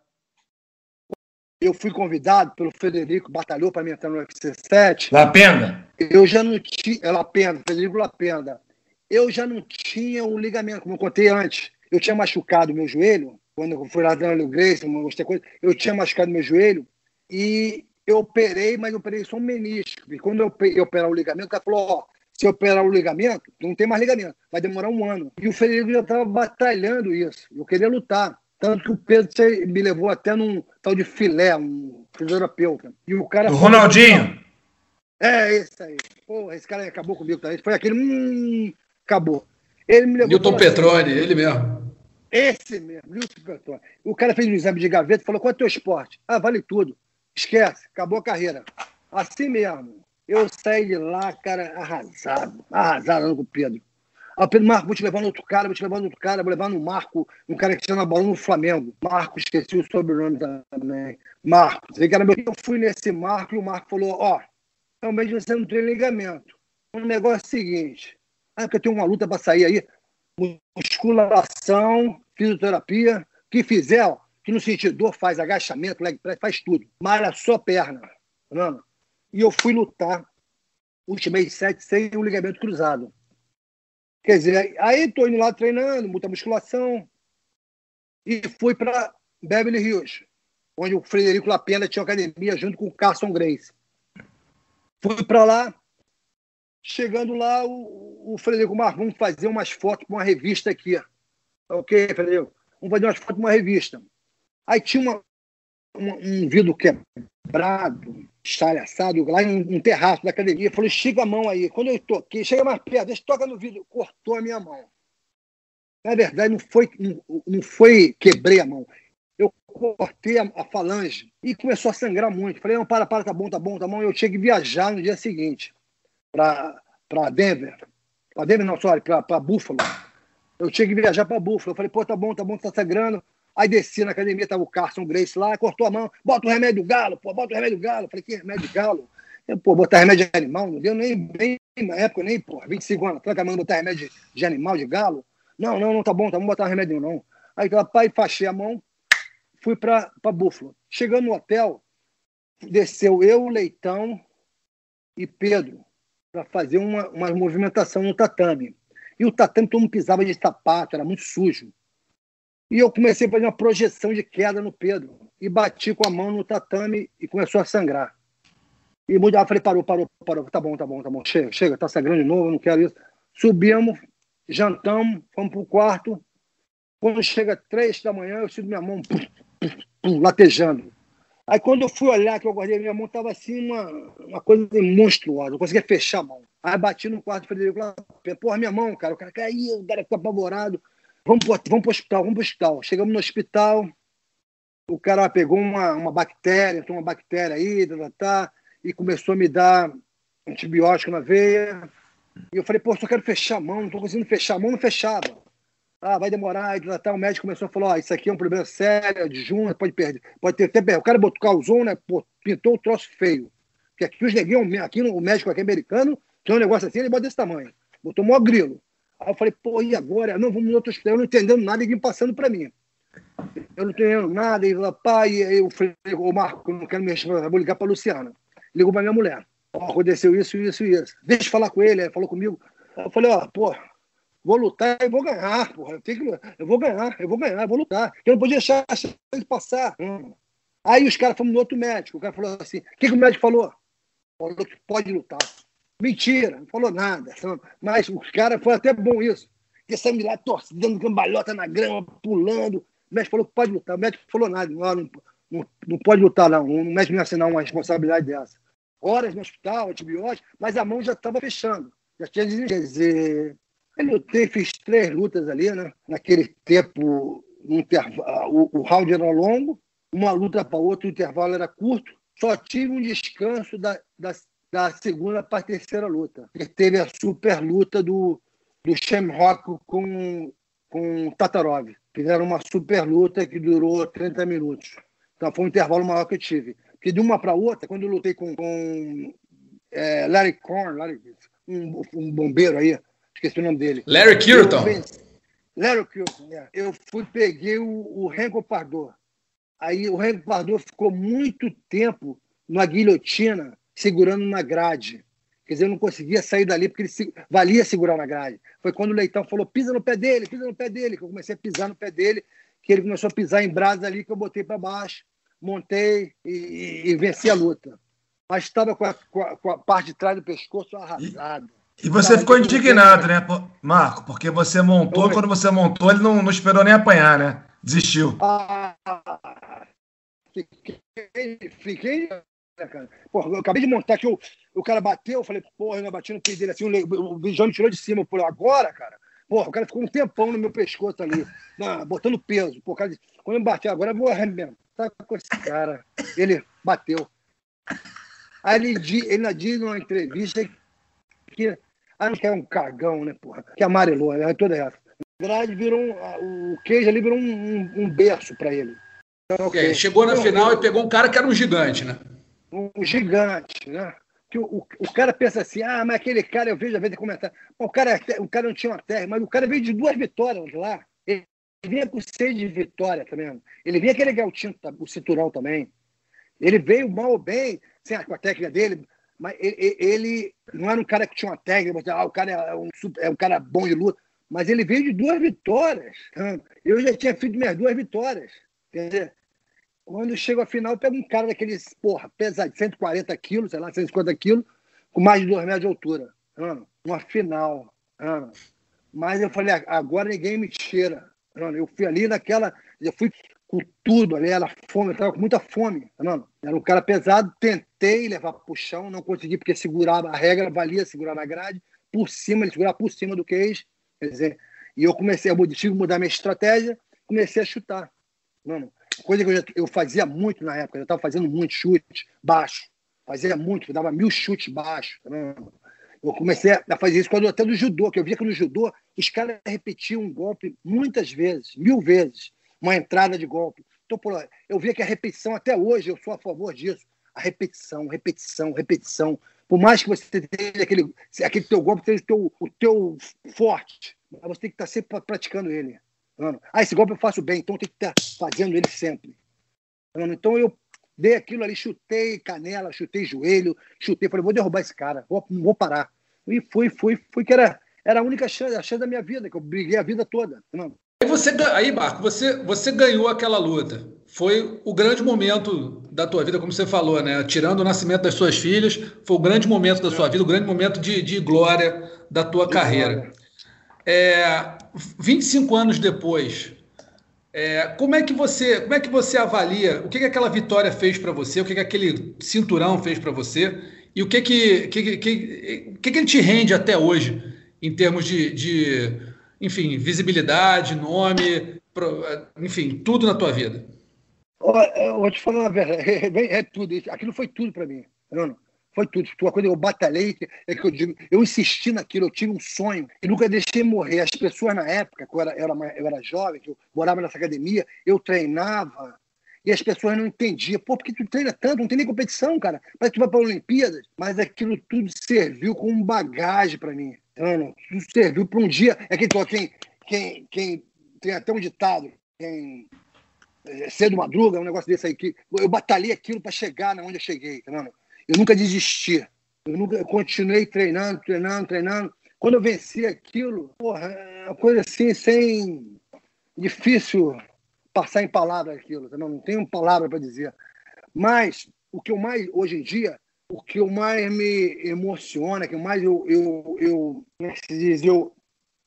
Eu fui convidado pelo Federico, batalhou para mim entrar no UFC 7. Lapenda? Eu já não tinha. É Lapenda, Federico Lapenda. Eu já não tinha o um ligamento, como eu contei antes. Eu tinha machucado meu joelho quando eu fui lá dando o Grace, coisa, eu tinha machucado meu joelho e eu operei, mas eu operei só um menisco. E quando eu, eu operar o ligamento, o cara falou: ó, se operar o ligamento, não tem mais ligamento, vai demorar um ano. E o Frederico já estava batalhando isso. Eu queria lutar. Tanto que o Pedro me levou até num tal de filé, um fisioterapeuta. E o cara. O Ronaldinho! É, esse aí. Porra, esse cara acabou comigo também. Foi aquele. Hum, acabou. Ele me levou. Newton Petrone, assim, ele mesmo. Esse mesmo, Newton Petrone. O cara fez um exame de gaveta e falou: qual é o teu esporte? Ah, vale tudo. Esquece, acabou a carreira. Assim mesmo. Eu saí de lá, cara, arrasado. Arrasado com o Pedro. O Pedro Marco, vou te levar no outro cara, vou te levar no outro cara, vou levar no Marco, um cara que tinha na bola no Flamengo. Marco, esqueci o sobrenome também. Marco. Eu fui nesse Marco e o Marco falou: Ó, oh, realmente você não tem ligamento. O negócio é o seguinte: ah, porque eu tenho uma luta para sair aí. Musculação, fisioterapia, que fizer, ó, que no sentido dor faz agachamento, leg press, faz tudo. Malha só perna. Não? E eu fui lutar últimos sete sem o ligamento cruzado. Quer dizer, aí tô indo lá treinando, muita musculação. E fui para Beverly Hills, onde o Frederico Lapena tinha academia junto com o Carson Grace. Fui para lá, chegando lá, o, o Frederico vamos fazer umas fotos para uma revista aqui. Ok, Frederico? Vamos fazer umas fotos para uma revista. Aí tinha uma, um vidro quebrado, estalhaçado, lá em um terraço da academia. Falei, estica a mão aí. Quando eu toquei, chega mais perto, deixa toca no vidro. Cortou a minha mão. Na verdade, não foi, não, não foi quebrei a mão. Eu cortei a, a, falange e começou a sangrar muito. Falei, não, para, para, tá bom, tá bom, tá bom. Eu tinha que viajar no dia seguinte para Denver. Para Denver, não, sorry, para Buffalo. Eu tinha que viajar para Buffalo. Eu falei, pô, tá bom, tá bom, tá sangrando. Aí desci na academia, tava o Carson Grace lá, cortou a mão, bota o remédio galo, pô, bota o remédio galo. Falei, que remédio galo? Eu, pô, botar remédio de animal, não deu nem, nem na época, nem, pô, 25 anos, tranca a mão, botar remédio de animal, de galo. Não, não, não tá bom, tá bom, botar remédio não. Aí, pai, fachei a mão, fui para Buffalo. Chegando no hotel, desceu eu, Leitão e Pedro para fazer uma, uma movimentação no tatame. E o tatame todo mundo pisava de sapato, era muito sujo. E eu comecei a fazer uma projeção de queda no Pedro. E bati com a mão no tatame e começou a sangrar. E eu falei, parou, parou, parou. Tá bom, tá bom, tá bom. Chega, chega, tá sangrando de novo, não quero isso. Subimos, jantamos, fomos pro quarto. Quando chega três da manhã, eu sinto minha mão pum, pum, pum, latejando. Aí quando eu fui olhar, que eu guardei minha mão, tava assim uma, uma coisa monstruosa. Eu conseguia fechar a mão. Aí bati no quarto do Frederico lá, porra, minha mão, cara. O cara caiu, o cara ficou apavorado. Vamos pro, vamos pro hospital, vamos pro hospital. Chegamos no hospital, o cara pegou uma, uma bactéria, uma bactéria aí, tá, tá, tá, e começou a me dar antibiótico na veia. E eu falei, pô, só quero fechar a mão, não tô conseguindo fechar a mão, não fechava. Ah, vai demorar, e tá, tá. o médico começou a falar, ó, isso aqui é um problema sério, de junho, pode perder, pode ter até, o cara botou, causou, né, pô, pintou o troço feio. Porque aqui os neguinhos, aqui o médico aqui americano, tem um negócio assim, ele bota desse tamanho. Botou maior grilo. Aí eu falei, pô, e agora? Não, vamos no outro hospital. Eu não entendendo nada, ninguém passando para mim. Eu não entendendo nada. E falou, pai, e eu falei, ô Marco, não quero me responder, vou ligar para Luciana. Ligou para minha mulher. Ó, aconteceu isso, isso e isso. Deixa eu falar com ele. Ele falou comigo. Eu falei, ó, pô, vou lutar e vou ganhar, porra. Eu, que, eu vou ganhar, eu vou ganhar, eu vou lutar. Eu não podia deixar a chance passar. Aí os caras foram no outro médico. O cara falou assim: o que, que o médico falou? Falou que pode lutar. Mentira, não falou nada. Mas os caras foi até bom isso. Porque saímos lá torcendo, cambalhota na grama, pulando. O médico falou que pode lutar. O médico falou nada. Não, não, não, pode lutar, não. O médico não ia assinar uma responsabilidade dessa. Horas no hospital, antibiótico, mas a mão já estava fechando. Já tinha dizer, eu lutei, fiz três lutas ali, né? Naquele tempo, o, o round era longo, uma luta para outra, o intervalo era curto. Só tive um descanso da, da da segunda para a terceira luta. E teve a super luta do, do Shamrock com, com Tatarov. Fizeram uma super luta que durou 30 minutos. Então foi um intervalo maior que eu tive. Porque de uma para outra, quando eu lutei com, com é, Larry Korn, Larry, um, um, bombeiro aí, esqueci o nome dele. Larry Kirton. Larry Kirton, é. Eu fui, peguei o, o Renko Pardor. Aí o Renko Pardor ficou muito tempo na guilhotina segurando na grade. Quer dizer, eu não conseguia sair dali porque ele se... valia segurar na grade. Foi quando o Leitão falou: pisa no pé dele, pisa no pé dele, que eu comecei a pisar no pé dele, que ele começou a pisar em brasa ali, que eu botei para baixo, montei e, e, e, venci a luta. Mas estava com, com, com a, parte de trás do pescoço arrasada. E você cara, ficou indignado, né, Marco? Porque você montou, quando você montou, ele não, não esperou nem apanhar, né? Desistiu. Ah, fiquei, fiquei cara. Porra, eu acabei de montar que eu, o cara bateu, eu falei, porra, eu bati no peito dele assim, o Bijão me tirou de cima. Por agora, cara, porra, o cara ficou um tempão no meu pescoço ali, botando peso. Porra, cara, quando eu bati, agora eu vou arrebentar com esse cara. Ele bateu. Aí ele, ele diz numa entrevista que, ah, que é um cagão, né, porra? Que amarelou, é toda essa. Na verdade, virou um, o queijo ali virou um, um, um berço para ele. Então, okay. é, chegou na então, final e pegou um cara que era um gigante, né? Um gigante, né? Que o, o, o, cara pensa assim, ah, mas aquele cara, eu vejo às vezes comentar, o cara, o cara não tinha uma terra, mas o cara veio de duas vitórias lá. Ele vinha com seis de vitória também. Ele vinha querer ganhar o, tinto, o cinturão também. Ele veio mal ou bem, sem com a técnica dele, mas ele, ele, não era um cara que tinha uma técnica, ah, o cara é um, é um cara bom de luta, mas ele veio de duas vitórias. Eu já tinha feito minhas duas vitórias. Dizer, quando chego à final, pego um cara daqueles, porra, pesado, 140 quilos, sei lá, 150 quilos, com mais de 2 metros de altura. Mano, uma final. Mano. Mas eu falei, agora ninguém me tira. Mano. Eu fui ali naquela. Eu fui com tudo ali, era fome, eu tava com muita fome. Mano. Era um cara pesado, tentei levar para o chão, não consegui, porque segurava a regra, valia segurar na grade, por cima, ele segurava por cima do queijo. Quer dizer, e eu comecei, que mudar minha estratégia, comecei a chutar. Mano, coisa que eu, já, eu fazia muito na época, eu estava fazendo muito chute baixo, fazia muito, dava mil chutes baixo. Eu comecei a fazer isso quando até do judô, que eu via que no judô os caras repetiam um golpe muitas vezes, mil vezes, uma entrada de golpe. Então, eu via que a repetição, até hoje, eu sou a favor disso. A repetição, repetição, repetição. Por mais que você tenha aquele, aquele teu golpe, seja o teu, o teu forte, você tem que estar sempre praticando ele. Ah, esse golpe eu faço bem, então tem que estar fazendo ele sempre. Então eu dei aquilo ali, chutei canela, chutei joelho, chutei, falei, vou derrubar esse cara, vou, vou parar. E fui, fui, fui, que era, era a única chance, a chance da minha vida, que eu briguei a vida toda. Aí, você, aí, Marco, você, você ganhou aquela luta. Foi o grande momento da tua vida, como você falou, né? Tirando o nascimento das suas filhas, foi o grande momento da sua vida, o grande momento de, de glória da tua de carreira. É, 25 anos depois, é, como é que você como é que você avalia o que, que aquela vitória fez para você, o que, que aquele cinturão fez para você e o que que, que, que, que, ele te rende até hoje em termos de, de enfim, visibilidade, nome, enfim, tudo na tua vida? Eu vou te falar uma verdade, [laughs] é, é tudo isso. Aquilo foi tudo para mim. Não, foi tudo. Uma coisa eu batalhei, é que eu digo, eu insisti naquilo, eu tive um sonho e nunca deixei morrer. As pessoas na época, que eu era, eu era, eu era jovem, que eu morava nessa academia, eu treinava e as pessoas não entendiam. Pô, por que tu treina tanto? Não tem nem competição, cara. Mas tu vai para Olimpíadas. Mas aquilo tudo serviu como bagagem para mim. Então, tudo serviu para um dia. É que quem, quem, quem tem até um ditado, quem é, cedo madruga, um negócio desse aí, que eu batalhei aquilo para chegar na onde eu cheguei, vendo? Eu nunca desisti. Eu, nunca, eu continuei treinando, treinando, treinando. Quando eu venci aquilo, porra, é uma coisa assim, sem. difícil passar em palavras aquilo, tá? não, não tenho palavra para dizer. Mas o que eu mais, hoje em dia, o que eu mais me emociona, que mais eu, eu, eu, é eu,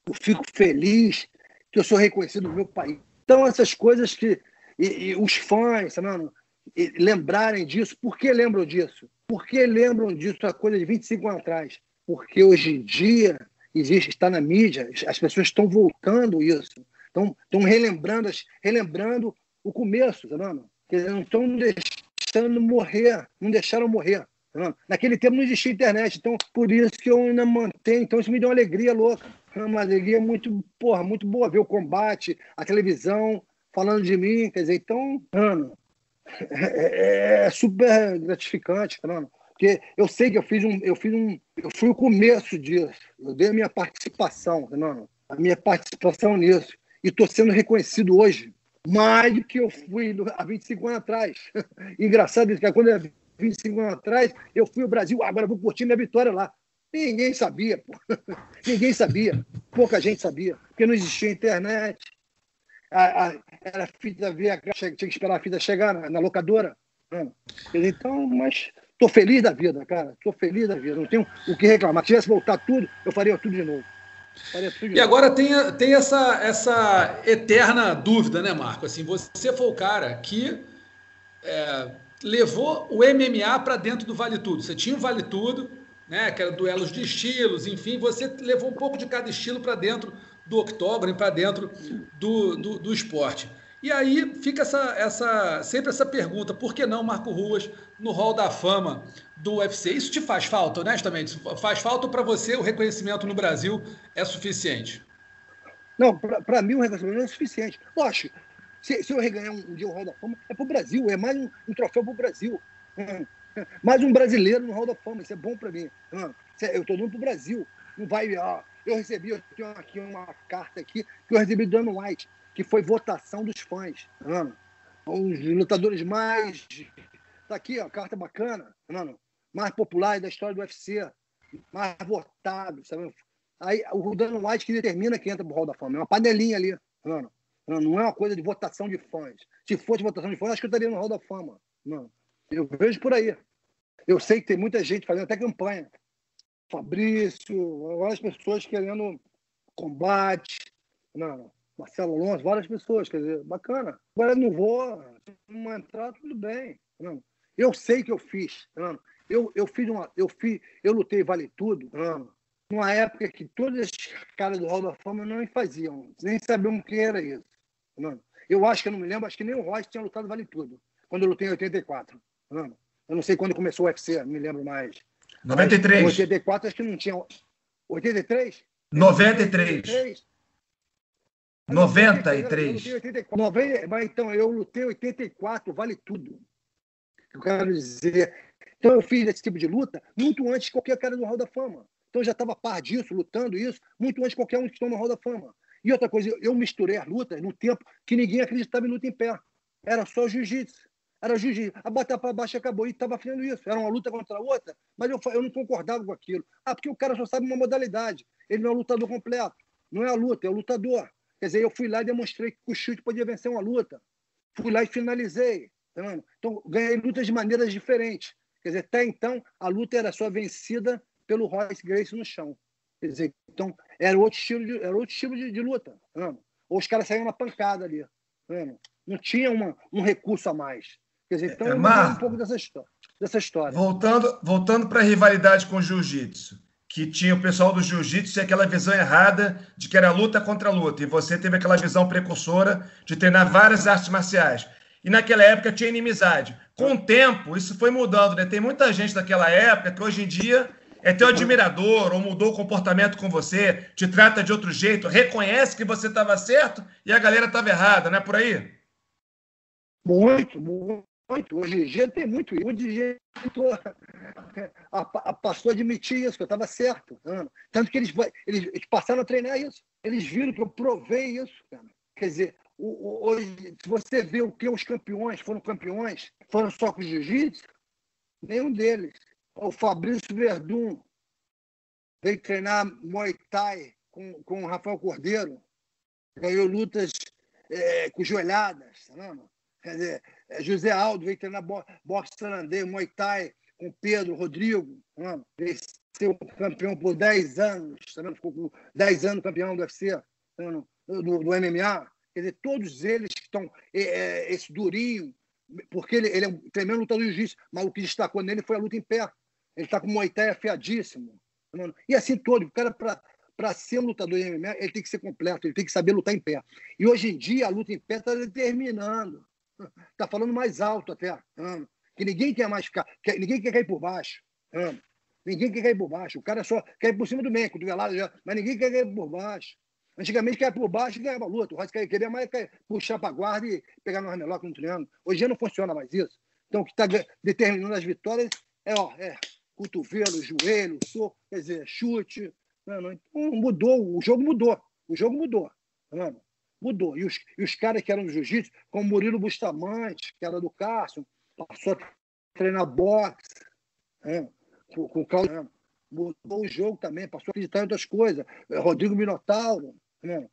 eu fico feliz que eu sou reconhecido no meu país. Então, essas coisas que. E, e os fãs, tá vendo? E lembrarem disso. Por que lembram disso? Por que lembram disso a coisa de 25 anos atrás? Porque hoje em dia existe, está na mídia, as pessoas estão voltando isso, estão, estão relembrando, relembrando o começo, tá vendo? Eles não estão deixando morrer, não deixaram morrer. Tá Naquele tempo não existia internet, então por isso que eu ainda mantenho. Então isso me deu uma alegria louca, uma alegria muito, porra, muito boa ver o combate, a televisão falando de mim, quer dizer, então, mano, é, é super gratificante, cara. Porque eu sei que eu fiz um, eu fiz um, eu fui o começo disso. Eu dei a minha participação, não, a minha participação nisso e estou sendo reconhecido hoje mais do que eu fui há 25 anos atrás. [laughs] Engraçado isso, que quando eu 25 anos atrás, eu fui ao Brasil, agora vou curtir minha vitória lá. Ninguém sabia, pô. [laughs] Ninguém sabia. Pouca gente sabia, porque não existia internet, a, a, era fita VH, tinha que esperar a fita chegar na, na locadora. Né? Então, mas Tô feliz da vida, cara. Tô feliz da vida. Não tenho o que reclamar. Se tivesse voltado tudo, eu faria tudo de novo. Faria tudo de e novo. agora tem, tem essa, essa eterna dúvida, né, Marco? Assim, você foi o cara que é, levou o MMA para dentro do Vale Tudo. Você tinha o Vale Tudo, né, que era duelos de estilos, enfim, você levou um pouco de cada estilo para dentro do octógono, para dentro do, do, do esporte. E aí fica essa, essa, sempre essa pergunta: por que não Marco Ruas no Hall da Fama do UFC? Isso te faz falta, honestamente? Faz falta para você o reconhecimento no Brasil é suficiente? Não, para mim o reconhecimento é suficiente. Lógico, se, se eu reganhar um, dia o Hall da Fama, é para o Brasil, é mais um, um troféu para o Brasil. Hum, mais um brasileiro no Hall da Fama, isso é bom para mim. Hum, eu estou dando para o Brasil. Não vai. Ó, eu recebi, eu tenho aqui uma carta aqui que eu recebi do Dana White que foi votação dos fãs. Tá Os lutadores mais. Tá aqui, ó, carta bacana, tá mais populares da história do UFC, mais votados. Sabe? Aí o Dan White que determina quem entra pro Hall da Fama. É uma panelinha ali. Tá não é uma coisa de votação de fãs. Se fosse votação de fãs, acho que eu estaria no Hall da Fama. Não. Eu vejo por aí. Eu sei que tem muita gente fazendo até campanha. Fabrício, várias pessoas querendo combate. Não, não. Marcelo Alonso, várias pessoas, quer dizer, bacana. Agora não vou, não entrar, tudo bem. Não. Eu sei que eu fiz. Não. Eu, eu fiz uma. Eu fiz, eu lutei vale tudo. Não. Numa época que todos os caras do Hall da Fama não faziam, nem sabiam o que era isso. Não. Eu acho que eu não me lembro, acho que nem o Royce tinha lutado vale tudo, quando eu lutei em 84. Não. Eu não sei quando começou o UFC, não me lembro mais. 93. Mas, 84 acho que não tinha. 83? 93. 93. 93. Eu 84. Mas então, eu lutei 84, vale tudo. Eu quero dizer. Então, eu fiz esse tipo de luta muito antes de qualquer cara no Hall da Fama. Então, eu já estava a par disso, lutando isso, muito antes de qualquer um que estão no Hall da Fama. E outra coisa, eu misturei as lutas no tempo que ninguém acreditava em luta em pé. Era só jiu-jitsu. Era jiu-jitsu. A batalha para baixo acabou e estava fazendo isso. Era uma luta contra a outra, mas eu, eu não concordava com aquilo. Ah, porque o cara só sabe uma modalidade. Ele não é lutador completo. Não é a luta, é o lutador. Quer dizer, eu fui lá e demonstrei que o chute podia vencer uma luta. Fui lá e finalizei. Tá então, ganhei lutas de maneiras diferentes. Quer dizer, até então, a luta era só vencida pelo Royce Grace no chão. Quer dizer, então, era outro estilo de, era outro estilo de, de luta. Tá Ou os caras saíam na pancada ali. Tá Não tinha uma, um recurso a mais. Quer dizer, então, é, eu um pouco dessa história. Dessa história. Voltando, voltando para a rivalidade com o jiu-jitsu que tinha o pessoal do jiu-jitsu tinha aquela visão errada de que era luta contra luta, e você teve aquela visão precursora de treinar várias artes marciais. E naquela época tinha inimizade. Com o tempo, isso foi mudando, né? Tem muita gente daquela época que hoje em dia é teu admirador, ou mudou o comportamento com você, te trata de outro jeito, reconhece que você estava certo e a galera estava errada, não é por aí? Muito, muito muito. Hoje em dia tem muito isso. Muita gente passou a admitir isso, que eu estava certo. Tanto que eles, eles, eles, passaram a treinar isso. Eles viram que eu provei isso. Cara. Quer dizer, hoje, se você vê o que os campeões foram campeões, foram só com jiu-jitsu, nenhum deles. O Fabrício Verdun veio treinar Muay Thai com, com o Rafael Cordeiro, ganhou lutas é, com joelhadas. Tá Quer dizer, é, José Aldo veio treinar boxe tailandês, Muay Thai com Pedro, Rodrigo, mano, ser campeão por 10 anos, tá ficou com 10 anos campeão do UFC, do, do, MMA. Quer dizer, todos eles que estão, é, é, esse durinho, porque ele, ele é um tremendo lutador de jiu-jitsu, mas o que destacou nele foi a luta em pé. Ele está com o Muay Thai afiadíssimo. Mano. E assim todo, o cara para para ser um lutador de MMA, ele tem que ser completo, ele tem que saber lutar em pé. E hoje em dia a luta em pé está determinando Está falando mais alto até. Que ninguém quer mais ficar. Quer, ninguém quer cair por baixo. Ninguém quer cair por baixo. O cara só quer ir por cima do meio, cotovelada já. Mas ninguém quer cair por baixo. Antigamente caia por baixo e ganhava luta. O Royce queria mais puxar para a guarda e pegar no armlock no triângulo. Hoje dia não funciona mais isso. Então, o que está determinando as vitórias é, ó, é cotovelo, joelho, soco, quer dizer, chute. Não, então, mudou, o jogo mudou. O jogo mudou. Mudou. E os, e os caras que eram do jiu-jitsu, como Murilo Bustamante, que era do Cássio, passou a treinar boxe, né? com, o Claudio. Né? Mudou o jogo também, passou a acreditar em outras coisas. Rodrigo Minotauro né?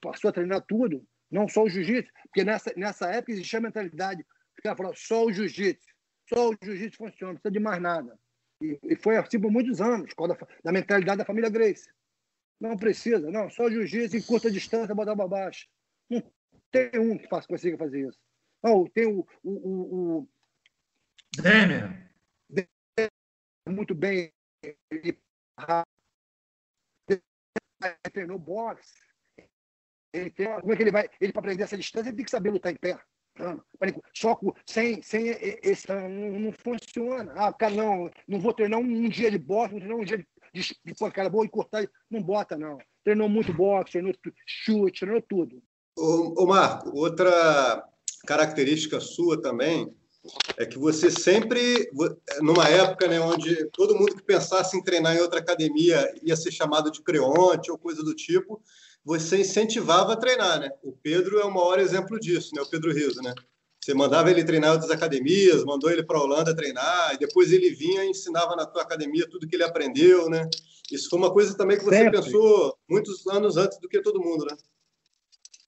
passou a treinar tudo, não só o jiu-jitsu, porque nessa, nessa época existia a mentalidade. Os caras só o jiu-jitsu. Só o jiu-jitsu funciona, não precisa de mais nada. E, e foi assim por muitos anos, da, da mentalidade da família Grace. Não precisa, não. Só jiu-jitsu em curta distância, botar para baixo. Não tem um que faz, consiga fazer isso. Não, tem o. o, o, o... Demian. Muito bem. Ele treinou boxe. Ele tem, como é que ele vai? Ele, para aprender essa distância, ele tem que saber lutar em pé. Só sem, sem esse. Não, não funciona. Ah, cara, não, não vou treinar um, um dia de boxe, vou treinar um dia de, de, de pancada boa e cortar. Não bota, não. Treinou muito boxe, treinou chute, treinou tudo. Ô, ô Marco, outra característica sua também é que você sempre, numa época né, onde todo mundo que pensasse em treinar em outra academia ia ser chamado de creonte ou coisa do tipo, você incentivava a treinar, né? O Pedro é o maior exemplo disso, né? O Pedro Riso, né? Você mandava ele treinar em outras academias, mandou ele para a Holanda treinar, e depois ele vinha e ensinava na tua academia tudo que ele aprendeu, né? Isso foi uma coisa também que você Sempre. pensou muitos anos antes do que todo mundo, né?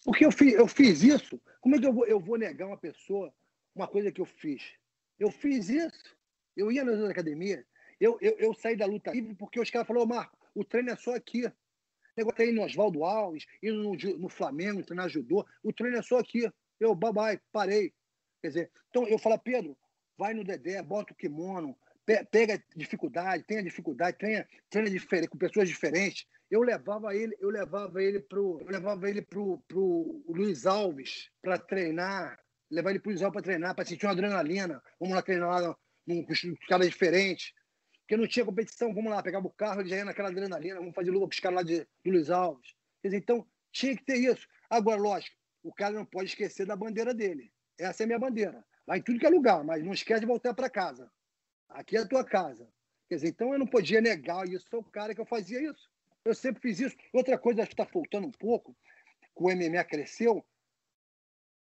Porque eu fiz, eu fiz isso. Como é que eu vou, eu vou negar uma pessoa uma coisa que eu fiz? Eu fiz isso. Eu ia nas academias. Eu, eu, eu saí da luta livre porque os caras falaram, Marco, o treino é só aqui. Negócio aí no Oswaldo Alves, indo no, no Flamengo, treinar judô. O treino é só aqui. Eu, bye bye, parei. Quer dizer, então eu falo, Pedro, vai no Dedé, bota o kimono, pega dificuldade, tenha dificuldade, tenha, treina diferente, com pessoas diferentes. Eu levava ele, eu levava ele pro, eu levava ele pro, pro Luiz Alves para treinar, levar ele pro Luiz Alves para treinar, para sentir uma adrenalina. Vamos lá treinar lá num caras diferentes. Porque não tinha competição, vamos lá, pegava o carro, ele já ia naquela adrenalina, vamos fazer luva com os caras lá de, de Luiz Alves. Quer dizer, então, tinha que ter isso. Agora, lógico, o cara não pode esquecer da bandeira dele. Essa é a minha bandeira. Vai em tudo que é lugar, mas não esquece de voltar para casa. Aqui é a tua casa. Quer dizer, então eu não podia negar isso ao cara que eu fazia isso. Eu sempre fiz isso. Outra coisa que está faltando um pouco, que o MMA cresceu,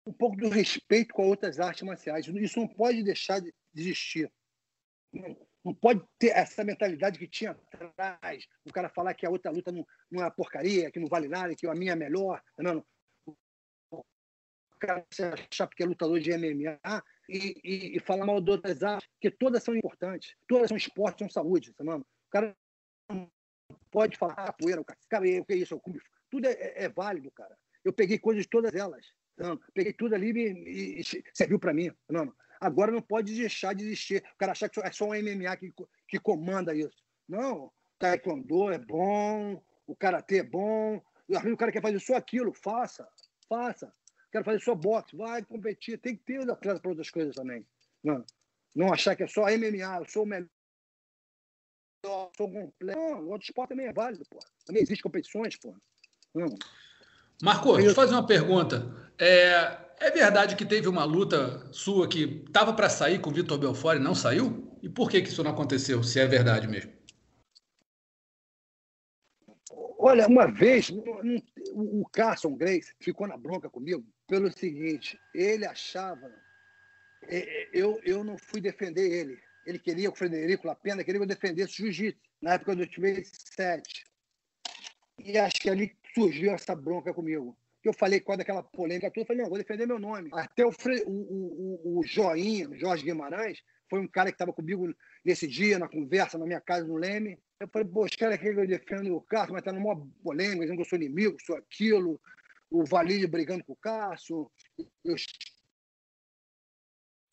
um pouco do respeito com outras artes marciais. Isso não pode deixar de existir. Não, pode ter essa mentalidade que tinha atrás, o cara falar que a outra luta não, não é porcaria, que não vale nada, que a minha é melhor. Não, cara se achar porque é lutador de MMA e, e, e falar mal de outras artes, que todas são importantes, todas são esporte, são saúde, tá O cara não pode falar ah, poeira, o cara, cara o que é isso? Tudo é, é, é, válido, cara. Eu peguei coisas de todas elas. Não, peguei tudo ali e, e serviu para mim. Não, agora não pode deixar de existir. O cara achar que é só um MMA que, que comanda isso. Não, taekwondo é bom, o karatê é bom. O cara quer fazer só aquilo, faça, faça quero fazer só boxe, vai competir, tem que ter atleta para outras coisas também. Não, não achar que é só MMA, eu sou o melhor, sou completo. Não, o outro esporte também é válido, pô. Também existem competições, pô. Não. Marco, deixa eu fazer uma pergunta. É, é verdade que teve uma luta sua que estava para sair com o Vitor Belfort e não saiu? E por que, que isso não aconteceu, se é verdade mesmo? Olha, uma vez, o Carson Grace ficou na bronca comigo pelo seguinte: ele achava. Eu, eu não fui defender ele. Ele queria, o Frederico Lapena queria que eu defendesse jiu-jitsu, na época do time 7. E acho que ali surgiu essa bronca comigo. Eu falei, quando aquela polêmica toda, eu falei, não, vou defender meu nome. Até o, o, o, o Joinha, Jorge Guimarães, foi um cara que estava comigo nesse dia, na conversa, na minha casa, no Leme. Eu falei, pô, os caras querem que eu defenda o Cássio, mas tá numa polêmica, dizendo que eu sou inimigo, sou aquilo. O Valide brigando com o Cássio. Eu...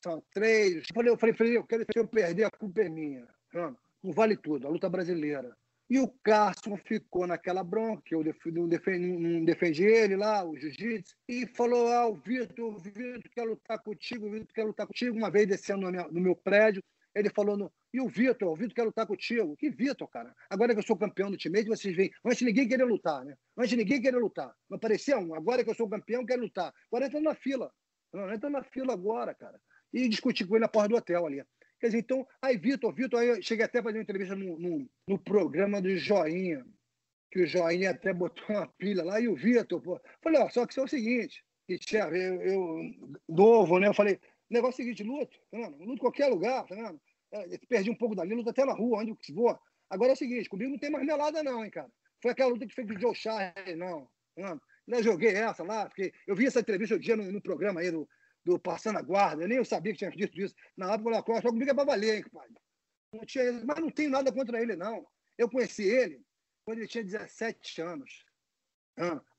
São três. Eu falei, eu falei, falei, eu quero se eu perder, a culpa é minha. Não, vale tudo, a luta brasileira. E o Carson ficou naquela bronca, eu não defendi, não defendi ele lá, o jiu-jitsu, e falou: Ah, o Vitor, o Vitor quer lutar contigo, o Vitor quer lutar contigo. Uma vez descendo no meu, no meu prédio, ele falou: no, E o Vitor, o Vitor quer lutar contigo. Que Vitor, cara? Agora que eu sou campeão do time, vocês veem. Antes ninguém queria lutar, né? Antes ninguém queria lutar. Não aparecia um. Agora que eu sou campeão, quer lutar. Agora entra na fila. Não, entra na fila agora, cara. E discutir com ele na porta do hotel ali. Quer dizer, então, aí, Vitor, Vitor, aí eu cheguei até a fazer uma entrevista no, no, no, programa do Joinha, que o Joinha até botou uma pilha lá, e o Vitor, pô. Falei, ó, só que isso é o seguinte, que tinha, eu, eu, novo, né? Eu falei, negócio é o seguinte, luto, tá? Luto em qualquer lugar, tá vendo? É, perdi um pouco dali, luto até na rua, onde eu vou. Agora é o seguinte, comigo não tem mais melada, não, hein, cara. Foi aquela luta que fez o Joe Charles, não. não. Eu joguei essa lá, porque eu vi essa entrevista o dia no, no programa aí do, do Passando a Guarda. Eu nem eu sabia que tinha dito isso. Na época, eu falei, só comigo é para valer, hein, pai. Não tinha, mas não tenho nada contra ele, não. Eu conheci ele quando ele tinha 17 anos,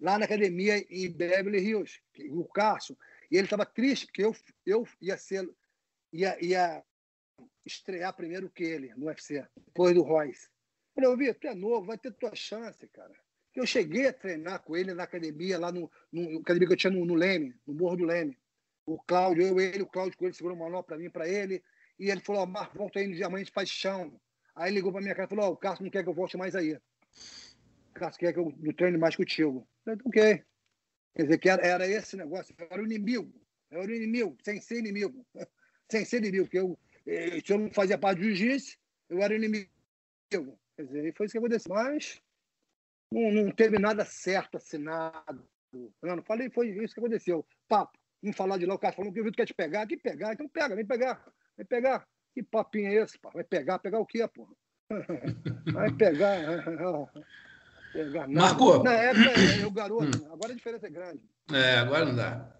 lá na academia em Beverly Hills, o Carson. E ele estava triste, porque eu, eu ia ser. Ia, ia estrear primeiro que ele no UFC, depois do Royce. Eu falei, Vitor, tu é novo, vai ter tua chance, cara. Eu cheguei a treinar com ele na academia, lá no, no academia que eu tinha no, no Leme, no Morro do Leme. O Cláudio, eu, ele, o Cláudio com ele segurou uma manopla para mim, para ele. E ele falou: Marco, volta aí no Diamante Paixão. Aí ligou para minha cara e falou: oh, o Cássio não quer que eu volte mais aí. O Cássio quer que eu não treine mais contigo. Eu falei, ok. Quer dizer, que era, era esse negócio, era o inimigo. Era o inimigo, sem ser inimigo. [laughs] sem ser inimigo, porque eu, se eu não fazia parte do jiu-jitsu, eu era inimigo. Quer dizer, foi isso que aconteceu. Mas não, não teve nada certo assinado. Eu não falei, foi isso que aconteceu. Papo. Não falar de lá, o cara falou que o Vitor quer te pegar. Que pegar? Então pega, vem pegar. Vem pegar. Que papinho é esse? Pá? Vai pegar? Pegar o quê, porra? [laughs] Vai pegar. [laughs] pegar Marco. Na época, eu garoto. Agora a diferença é grande. É, agora não dá.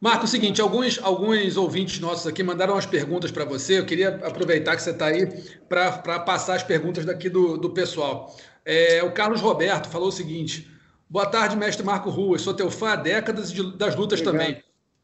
Marco, é o seguinte, alguns, alguns ouvintes nossos aqui mandaram umas perguntas para você. Eu queria aproveitar que você está aí para passar as perguntas daqui do, do pessoal. É, o Carlos Roberto falou o seguinte: Boa tarde, mestre Marco Ruas. Sou teu fã há décadas de, das lutas Obrigado. também.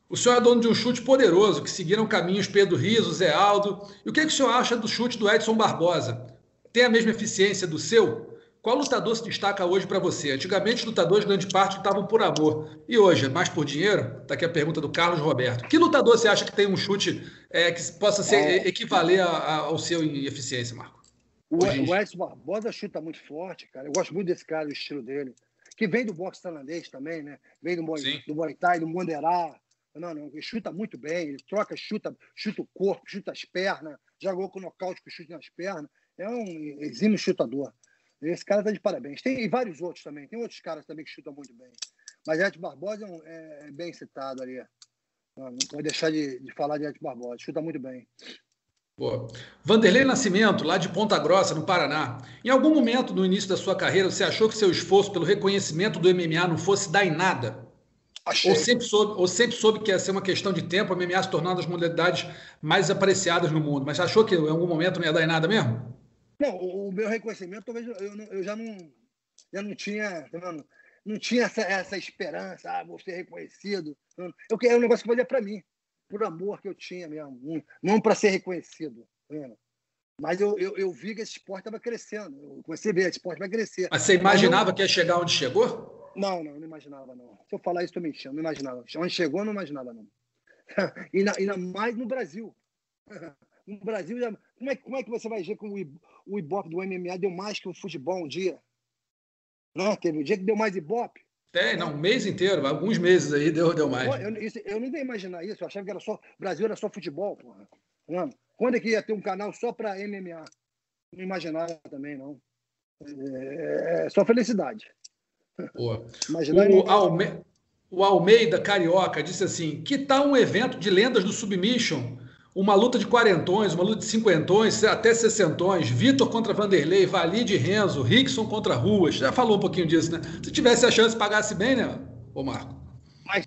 O senhor é dono de um chute poderoso, que seguiram caminhos Pedro Riso, Zé Aldo. E o que, é que o senhor acha do chute do Edson Barbosa? Tem a mesma eficiência do seu? Qual lutador se destaca hoje para você? Antigamente, os lutadores, grande parte, lutavam por amor. E hoje, é mais por dinheiro? Está aqui a pergunta do Carlos Roberto. Que lutador você acha que tem um chute é, que possa ser, é. equivaler a, a, ao seu em eficiência, Marco? O, o Edson Barbosa chuta muito forte, cara. Eu gosto muito desse cara, do estilo dele. Que vem do boxe tailandês também, né? Vem do, do Muay Thai, do Monderá. Não, não, ele chuta muito bem, ele troca, chuta, chuta o corpo, chuta as pernas, já jogou com nocaute com chute nas pernas. É um exímio chutador. Esse cara está de parabéns. Tem vários outros também. Tem outros caras também que chutam muito bem. Mas Ed Barbosa é, é bem citado ali. Não, não vou deixar de, de falar de Ed Barbosa. Chuta muito bem. Pô. Vanderlei Nascimento, lá de Ponta Grossa, no Paraná. Em algum momento no início da sua carreira, você achou que seu esforço pelo reconhecimento do MMA não fosse dar em nada? Achei. Ou sempre, soube, ou sempre soube que ia ser uma questão de tempo, a MMA se tornando as modalidades mais apreciadas no mundo. Mas achou que em algum momento não ia dar em nada mesmo? Não, o, meu reconhecimento, talvez eu, eu já não, já não tinha, não, não tinha essa, essa esperança, ah, vou ser reconhecido. Eu, é um negócio que fazia para mim, por amor que eu tinha mesmo, não para ser reconhecido. Mas eu, eu, eu, vi que esse esporte estava crescendo. Eu comecei a ver, esse esporte vai crescer. Mas você imaginava que ia chegar onde chegou? Não, não, não imaginava, não. Se eu falar isso, estou mentindo. Não imaginava. Onde chegou, não imaginava, não. [laughs] e ainda mais no Brasil. [laughs] No Brasil, como é, como é que você vai ver que o, Ibope do MMA deu mais que o futebol um dia? Não, teve um dia que deu mais Ibope. Tem, não, um mês inteiro, alguns meses aí deu, deu mais. Eu, isso, eu não ia imaginar isso, eu achava que era só. Brasil era só futebol, porra. Não. Quando é que ia ter um canal só para MMA? Não imaginava também, não. É, é só felicidade. Boa. [laughs] o, Alme... o Almeida Carioca disse assim: que tal um evento de lendas do Submission uma luta de quarentões, uma luta de cinquentões, até sessentões, Vitor contra Vanderlei, Valide Renzo, Rickson contra Ruas. Já falou um pouquinho disso, né? Se tivesse a chance, pagasse bem, né, ô Marco? Mas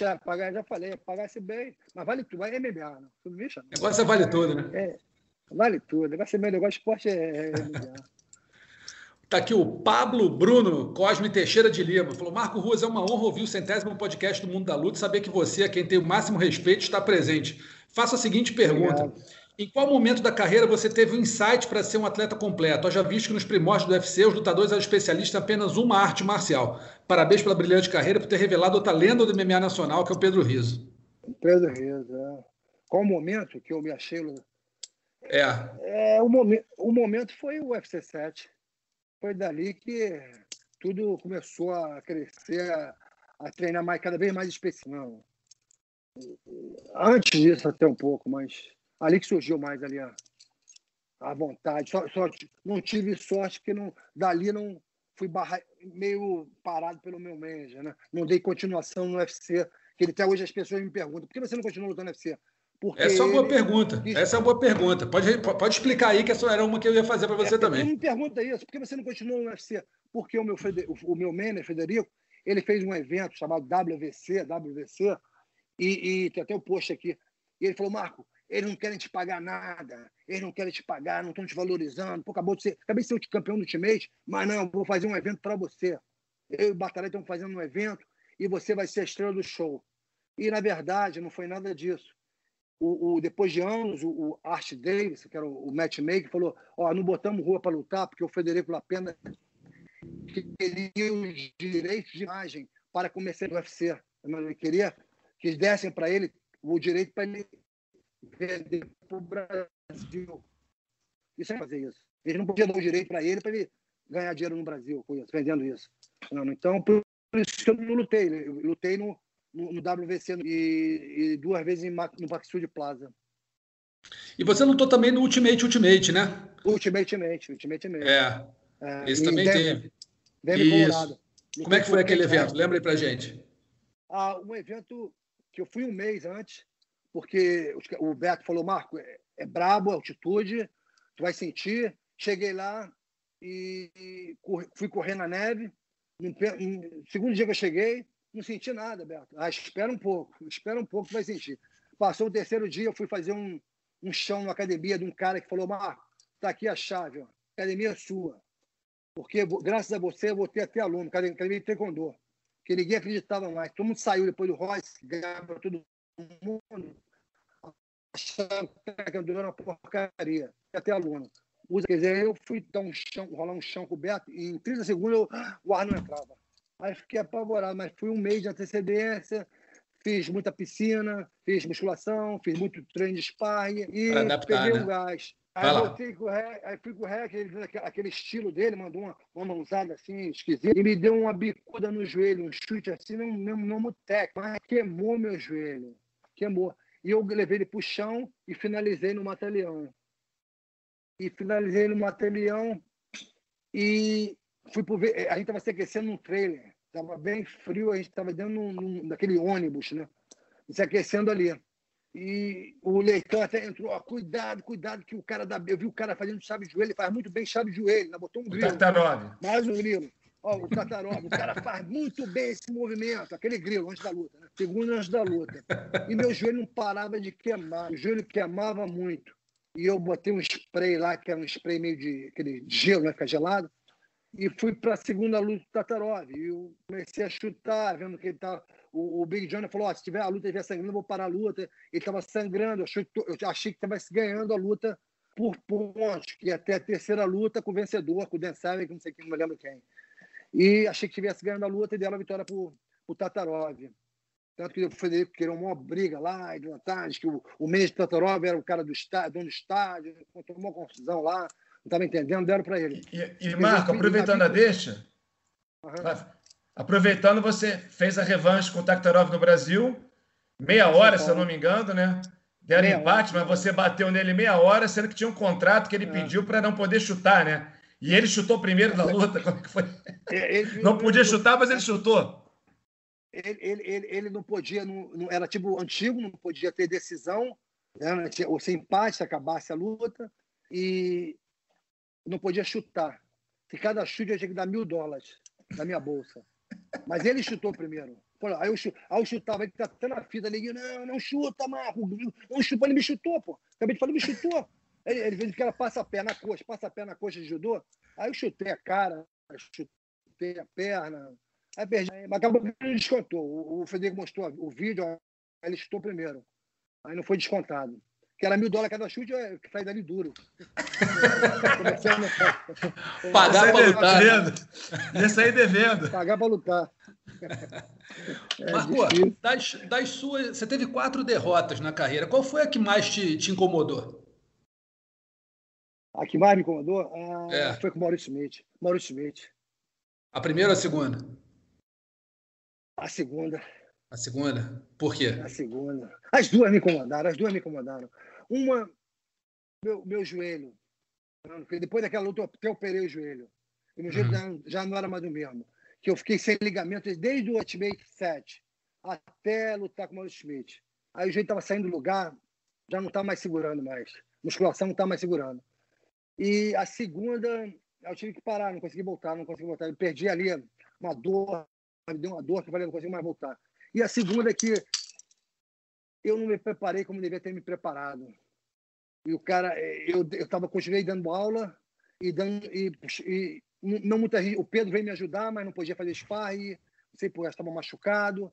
é, pagar, já falei, pagasse bem, mas vale tudo, vai MMA, não. Subbicha não. Negócio é vale tudo, né? É, vale tudo. Negócio é meu negócio, esporte é, é MMA. [laughs] Tá aqui o Pablo Bruno Cosme Teixeira de Lima. Falou: Marco Ruas, é uma honra ouvir o centésimo podcast do Mundo da Luta e saber que você, a quem tem o máximo respeito, está presente. Faço a seguinte pergunta. Obrigado. Em qual momento da carreira você teve o um insight para ser um atleta completo? Já visto que nos primórdios do UFC os lutadores eram especialistas em apenas uma arte marcial. Parabéns pela brilhante carreira por ter revelado outra lenda do MMA nacional, que é o Pedro Riso. Pedro Riso, é. Qual o momento que eu me achei? É. é o, momen o momento foi o UFC 7. Foi dali que tudo começou a crescer, a, a treinar mais, cada vez mais especial. Antes disso, até um pouco, mas ali que surgiu mais ali a, a vontade. Só, só, não tive sorte que não, dali não fui barra, meio parado pelo meu manager, né? Não dei continuação no UFC. Que ele, até hoje as pessoas me perguntam: por que você não continua lutando no UFC? Porque essa é uma boa pergunta. Essa é uma boa pergunta. Pode, pode explicar aí que essa era uma que eu ia fazer para você é, também. Me pergunta isso. Por que você não continua no UFC? Porque o meu, o meu manager, Federico, ele fez um evento chamado WVC, WVC, E, e tem até o post aqui. E ele falou, Marco, eles não querem te pagar nada, eles não querem te pagar, não estão te valorizando. Pô, acabou de ser, acabei de ser o campeão do Ultimate, mas não, vou fazer um evento para você. Eu e o Batalha estamos fazendo um evento e você vai ser a estrela do show. E, na verdade, não foi nada disso. O, o depois de anos, o, o Art Davis, que era o, o matchmaker, falou: Ó, não botamos rua para lutar, porque o Federico Lapena queria os direitos de imagem para começar o UFC. Ele queria que dessem para ele o direito para ele vender para o Brasil. Isso é fazer isso. Eles não podiam dar o direito para ele para ele ganhar dinheiro no Brasil com isso, vendendo isso. Então, por isso que eu não lutei. Eu lutei no, no, no WVC e, e, duas vezes em, no Maxud Plaza. E você lutou também no Ultimate Ultimate, né? Ultimate Ultimate, Ultimate Ultimate. É. é esse também teve. Como é que foi aquele evento? Lembra aí pra gente. Ah, um evento que eu fui um mês antes, porque o Beto falou, Marco, é, é brabo, altitude, tu vai sentir. Cheguei lá e fui correr na neve. No, segundo dia que eu cheguei, não senti nada, Beto. Ah, espera um pouco, espera um pouco que vai sentir. Passou o terceiro dia, eu fui fazer um, um chão na academia de um cara que falou, Marco, tá aqui a chave, ó. academia é sua. Porque graças a você eu vou ter até aluno, academia de taekwondo que ninguém acreditava mais. Todo mundo saiu depois do Royce, ganhava todo mundo, achando que era uma porcaria, até aluno. Usa, quer dizer, eu fui dar um chão, rolar um chão coberto e em 30 segundos eu, o ar não entrava. Aí fiquei apavorado, mas fui um mês de antecedência, fiz muita piscina, fiz musculação, fiz muito treino de sparring e adaptar, peguei né? o gás. Aí eu voltei com o ré, aí fui com o ré, aquele, aquele estilo dele, mandou uma, uma mãozada assim, esquisita, e me deu uma bicuda no joelho, um chute assim, não, não, não técnico, mas queimou meu joelho, queimou. E eu levei ele pro chão e finalizei no mataleão. E finalizei no mataleão e fui pro, a gente estava se aquecendo num trailer, estava bem frio, a gente estava dentro num, num, daquele ônibus, né? Se aquecendo ali. E o Leitão até entrou, ó, cuidado, cuidado, que o cara da. Eu vi o cara fazendo chave de joelho, ele faz muito bem chave de joelho, né? botou um grilo. Tatarov. Mais um grilo. Ó, o Tatarov, o cara faz muito bem esse movimento, aquele grilo antes da luta, né? segundo antes da luta. E meu joelho não parava de queimar, o joelho queimava muito. E eu botei um spray lá, que era um spray meio de aquele gelo, né? Fica gelado. E fui para a segunda luta do Tatarov. E eu comecei a chutar, vendo que ele estava o, o Big John falou: oh, se tiver a luta estiver sangrando, eu vou parar a luta. Ele estava sangrando, eu achei, eu achei que estava ganhando a luta por pontos, que ia até a terceira luta com o vencedor, com o Dan Savage, que não sei quem, não me lembro quem. E achei que estivesse ganhando a luta e deram a vitória para o Tatarov. Tanto que o Federico queria uma briga lá, de vantagem, que o, o Mendes Tatarov era o cara do estádio, dono do estádio, tomou uma confusão lá, não estava entendendo, deram para ele. E, e Marco, aproveitando a deixa, uhum. Aproveitando, você fez a revanche com o Takhtarov no Brasil, meia hora, se eu não me engano, né? Deram meia empate, hora. mas você bateu nele meia hora, sendo que tinha um contrato que ele é. pediu para não poder chutar, né? E ele chutou primeiro na luta. Como é que foi? Ele, [laughs] não podia chutar, mas ele chutou. Ele, ele, ele, não podia, não, não, era tipo antigo, não podia ter decisão, né? ou se empate, se acabasse a luta, e não podia chutar. Se cada chute eu tinha que dar mil dólares da minha bolsa. Mas ele chutou primeiro. Aí eu, aí eu chutava, ele tá até na fita ali, não, não chuta, Marco, não chuta, ele me chutou, pô. Acabei de falar, ele me chutou. Ele, ele que era passa-pé na coxa, passa-pé na coxa de judô. Aí eu chutei a cara, chutei a perna, aí perdi. Mas acabou que ele descontou. O, o Federico mostrou o vídeo, ele chutou primeiro. Aí não foi descontado que era mil dólares cada chute, que sai dali duro. [laughs] Pagar para lutar. Devendo. Ia sair devendo. Pagar para lutar. [laughs] É Marco, das, das, suas. Você teve quatro derrotas na carreira. Qual foi a que mais te, te incomodou? A que mais me incomodou? Ah, é. Foi com o Maurício Smith. Maurício Smith. A primeira ou a segunda? A segunda. A segunda? Por quê? A segunda. As duas me incomodaram, as duas me incomodaram. Uma, meu, meu joelho. Depois daquela luta eu até operei o joelho. E meu joelho uhum. já não era mais o mesmo. Que eu fiquei sem ligamento desde o Ultimate 7 até lutar com o Maurício Schmidt. Aí o joelho estava saindo do lugar, já não está mais segurando mais. Musculação não está mais segurando. E a segunda, eu tive que parar, não consegui voltar, não consegui voltar. Eu perdi ali uma dor, me deu uma dor que eu falei, não consigo mais voltar. E a segunda é que eu não me preparei como devia ter me preparado. E o cara, eu eu tava continuei dando aula e dando e, e não muita o Pedro veio me ajudar, mas não podia fazer sparring, não sei por estava machucado.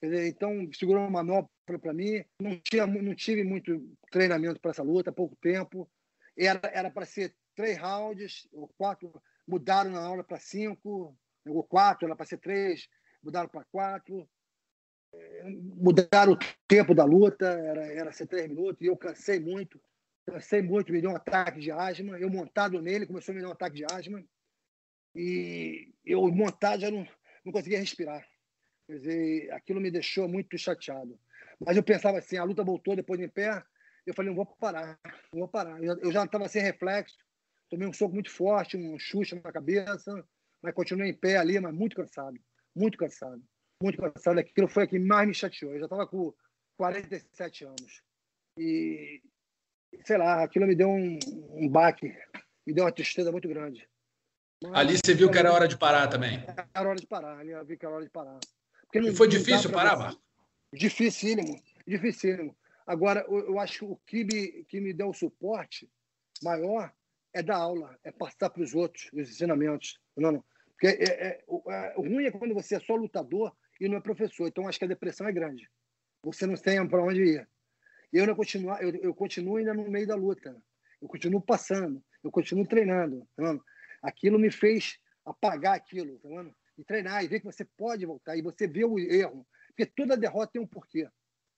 Então segurou uma manopla para mim. Não tinha não tive muito treinamento para essa luta, pouco tempo. Era para ser três rounds, ou quatro, mudaram na aula para cinco, ou quatro, era para ser três, mudaram para quatro mudaram o tempo da luta, era, era ser três minutos, e eu cansei muito, cansei muito, me deu um ataque de asma, eu montado nele, começou a me dar um ataque de asma, e eu montado já não, não conseguia respirar. Quer dizer, aquilo me deixou muito chateado. Mas eu pensava assim, a luta voltou depois em pé, eu falei, não vou parar, não vou parar. Eu, já estava sem reflexo, tomei um soco muito forte, um chute na cabeça, mas continuei em pé ali, mas muito cansado, muito cansado muito cansado. Aquilo foi o que mais me chateou. Eu já estava com 47 anos. E, sei lá, aquilo me deu um, um baque, me deu uma tristeza muito grande. Mas, Ali você viu que era hora de parar também. Era hora de parar, ali eu vi que era hora de parar. Porque não, e foi difícil parar, Marco? Dificílimo, dificílimo. Agora, eu, eu acho que o que me, que me deu o suporte maior é dar aula, é passar para os outros os ensinamentos. Não, não. Porque é, é, é, o ruim é quando você é só lutador e não é professor. Então, acho que a depressão é grande. Você não tem para onde ir. Eu, não continuo, eu, eu, continuo ainda no meio da luta. Eu continuo passando. Eu continuo treinando. Tá aquilo me fez apagar aquilo. Tá e treinar e ver que você pode voltar. E você vê o erro. Porque toda derrota tem um porquê.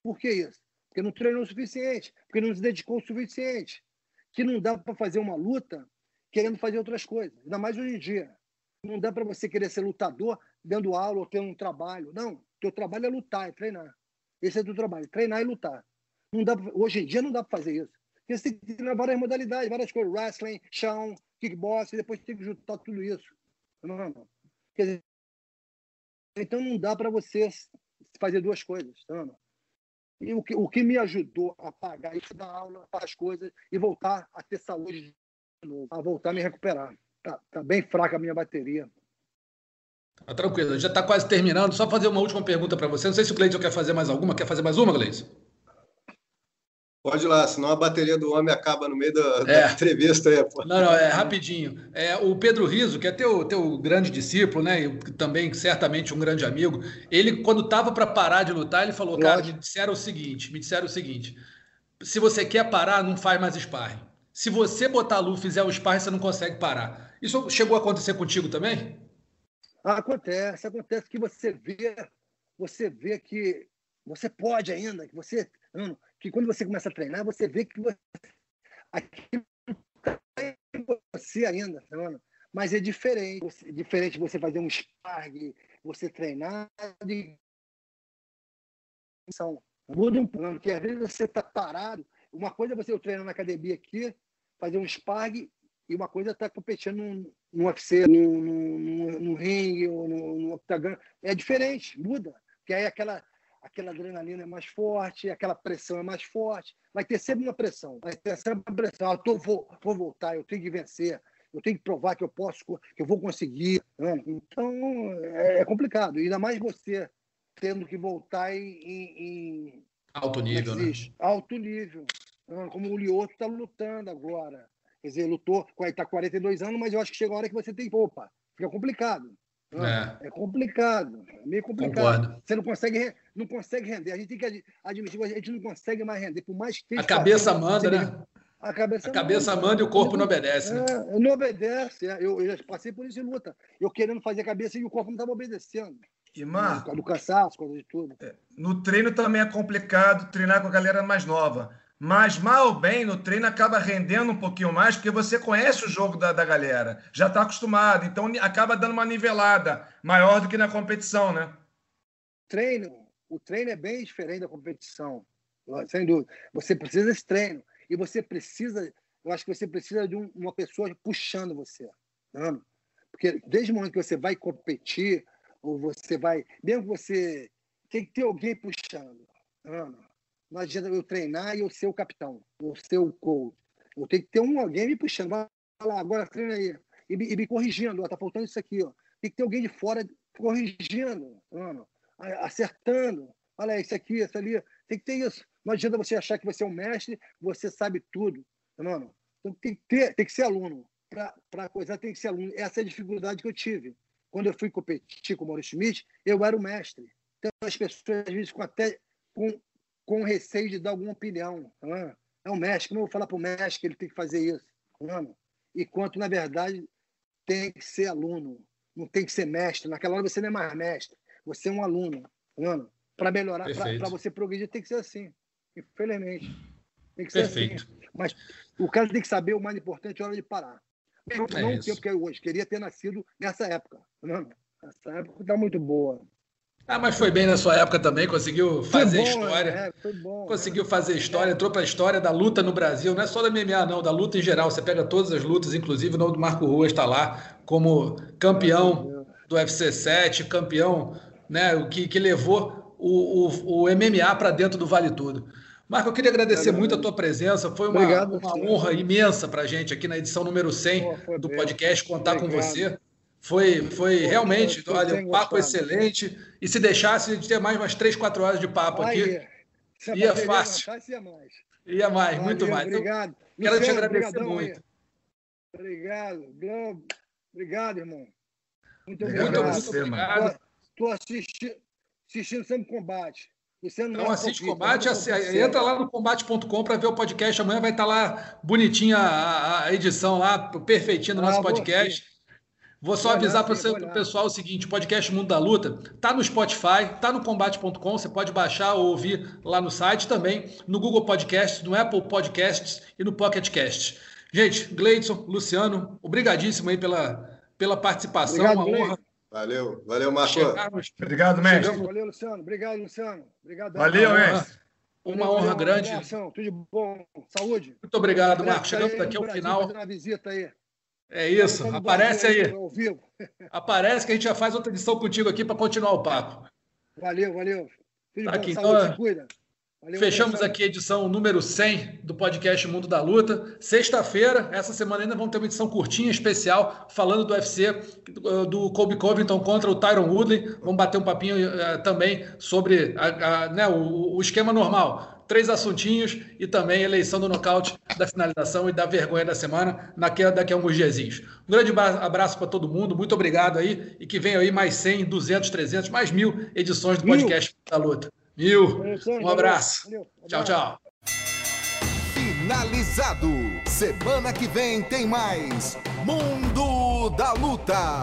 Por que isso? Porque não treinou o suficiente. Porque não se dedicou o suficiente. Que não dá para fazer uma luta querendo fazer outras coisas. Ainda mais hoje em dia. Não dá para você querer ser lutador dando aula ou tendo um trabalho. Não, teu trabalho é lutar, é treinar. Esse é teu trabalho, treinar e lutar. Não dá, hoje em dia não dá para fazer isso. Porque você tem que treinar várias modalidades, várias coisas, wrestling, chão, kickboxing, depois tem que juntar tudo isso. Não, não, não. Quer dizer, então não dá para você fazer duas coisas. Não. E o que, o que me ajudou a pagar isso da aula, as coisas e voltar a ter saúde de novo, a voltar a me recuperar. Tá, tá bem fraca a minha bateria. Tá tranquilo, já está quase terminando. Só fazer uma última pergunta para você. Não sei se o Gleison quer fazer mais alguma. Quer fazer mais uma, Gleison? Pode ir lá, senão a bateria do homem acaba no meio da, é. da entrevista. Aí, pô. Não, não, é rapidinho. É, o Pedro Riso, que é teu, teu grande discípulo, né? E também certamente um grande amigo, ele, quando estava para parar de lutar, ele falou: Cara, me disseram o seguinte: me disseram o seguinte. Se você quer parar, não faz mais sparring. Se você botar a luz, fizer o sparring, você não consegue parar. Isso chegou a acontecer contigo também? Acontece, acontece que você vê, você vê que você pode ainda, que você, que quando você começa a treinar, você vê que você, está em você ainda, não? mas é diferente, é diferente você fazer um sparring, você treinar de muda um plano, porque às vezes você está parado, uma coisa é você treinar na academia aqui, fazer um sparring e uma coisa é estar tá competindo no, no UFC, no ringue ou no, no octagon. É diferente, muda. Porque aí aquela, aquela adrenalina é mais forte, aquela pressão é mais forte. Vai ter sempre uma pressão. Vai ter sempre uma pressão. Ah, tô, vou, vou voltar, eu tenho que vencer. Eu tenho que provar que eu posso, que eu vou conseguir. Né? Então, é, é complicado. Ainda mais você tendo que voltar em, em alto nível, né? Alto nível. Como o Lioto está lutando agora. Quer dizer, lutou, está 42 anos, mas eu acho que chega a hora que você tem. Opa, fica complicado. É. é complicado, é meio complicado. Concordo. Você não consegue, não consegue render. A gente tem que admitir, a gente não consegue mais render, por mais que A cabeça manda, né? A cabeça, a cabeça manda, manda e o corpo não obedece. Né? É, não obedece. É. Eu, eu, já passei por isso em luta. Eu querendo fazer a cabeça e o corpo não estava obedecendo. E, Marco, do cansaço, coisa de tudo. É, no treino também é complicado treinar com a galera mais nova. Mas, mal ou bem, no treino acaba rendendo um pouquinho mais, porque você conhece o jogo da, da galera, já está acostumado, então acaba dando uma nivelada maior do que na competição, né? Treino, o treino é bem diferente da competição, sem dúvida. Você precisa desse treino e você precisa, eu acho que você precisa de um, uma pessoa puxando você, porque desde o momento que você vai competir ou você vai, mesmo você tem que ter alguém puxando? Tá não adianta eu treinar e eu ser o capitão, ou ser o coach. Eu tenho que ter um alguém me puxando. Vai lá, agora treina aí. E e me corrigindo. Ó, tá faltando isso aqui. Ó. Tem que ter alguém de fora corrigindo, mano, acertando. Olha, isso aqui, isso ali. Tem que ter isso. Não adianta você achar que você é um mestre, você sabe tudo. Mano, então tem que, ter, tem que ser aluno. Para coisar, tem que ser aluno. Essa é a dificuldade que eu tive. Quando eu fui competir com o Maurício Schmidt, eu era o mestre. Então, as pessoas, às vezes, com até com, com receio de dar alguma opinião. É um mestre, não vou falar para o mestre que ele tem que fazer isso. Mano. E quanto, na verdade, tem que ser aluno, não tem que ser mestre. Naquela hora você não é mais mestre, você é um aluno. Mano. Para melhorar, para você progredir, tem que ser assim. Infelizmente. Tem que ser assim. Perfeito. assim. Mas o cara tem que saber o mais importante, a hora de parar. Não, é não o tempo que é hoje. Queria ter nascido nessa época. Não, essa época está muito boa. Ah, mas foi bem na sua época também, conseguiu fazer bom, história. É, foi bom, conseguiu é. fazer história, entrou para a história da luta no Brasil, não é só da MMA, não, da luta em geral. Você pega todas as lutas, inclusive o nome do Marco Ruas está lá como campeão do UFC 7, campeão né, que, que levou o, o, o MMA para dentro do Vale Tudo. Marco, eu queria agradecer muito a tua presença. Foi uma, Obrigado, uma honra imensa para a gente aqui na edição número 100 Pô, do podcast contar Obrigado. com você. Foi, foi realmente olha, um papo excelente. E se deixasse de ter mais umas 3, 4 horas de papo aqui, ia fácil. ia mais. Ia mais, Valeu, muito mais. Então, obrigado. Então, quero te agradecer muito. Aí. Obrigado. Obrigado, irmão. Muito obrigado. Muito, obrigado. Estou assistindo, assistindo sempre combate. Você não, não assiste combate, assim, entra lá no combate.com para ver o podcast. Amanhã vai estar lá bonitinha a, a edição lá, perfeitinha do nosso ah, podcast. Vou só avisar para o pessoal o seguinte: o podcast Mundo da Luta tá no Spotify, tá no combate.com, você pode baixar ou ouvir lá no site também, no Google Podcasts, no Apple Podcasts e no Pocket Cast. Gente, Gleidson, Luciano, obrigadíssimo aí pela, pela participação, Obrigado, uma honra. Valeu, valeu, Marco. Chegarmos, Obrigado, mestre. Chegamos. Valeu, Luciano. Obrigado, Luciano. Obrigado. Valeu, mestre. Uma valeu, honra grande. Tudo de bom. Saúde. Muito obrigado, Marco. Chegamos aqui ao final. Uma visita aí. É isso, aparece aí. [laughs] Aparece que a gente já faz outra edição contigo aqui para continuar o papo. Valeu, valeu. Tá aqui, então, cuida. Valeu, Fechamos aqui a edição número 100 do podcast Mundo da Luta. Sexta-feira, essa semana ainda vamos ter uma edição curtinha, especial, falando do UFC, do Colby Covington contra o Tyron Woodley. Vamos bater um papinho uh, também sobre a, a, né, o, o esquema normal três assuntinhos e também eleição do nocaute, da finalização e da vergonha da semana daqui a, daqui a alguns diazinhos. Um grande abraço para todo mundo, muito obrigado aí e que venham aí mais 100, 200, 300, mais mil edições do podcast da luta. Mil. Um abraço. Tchau, tchau. Finalizado. Semana que vem tem mais Mundo da Luta.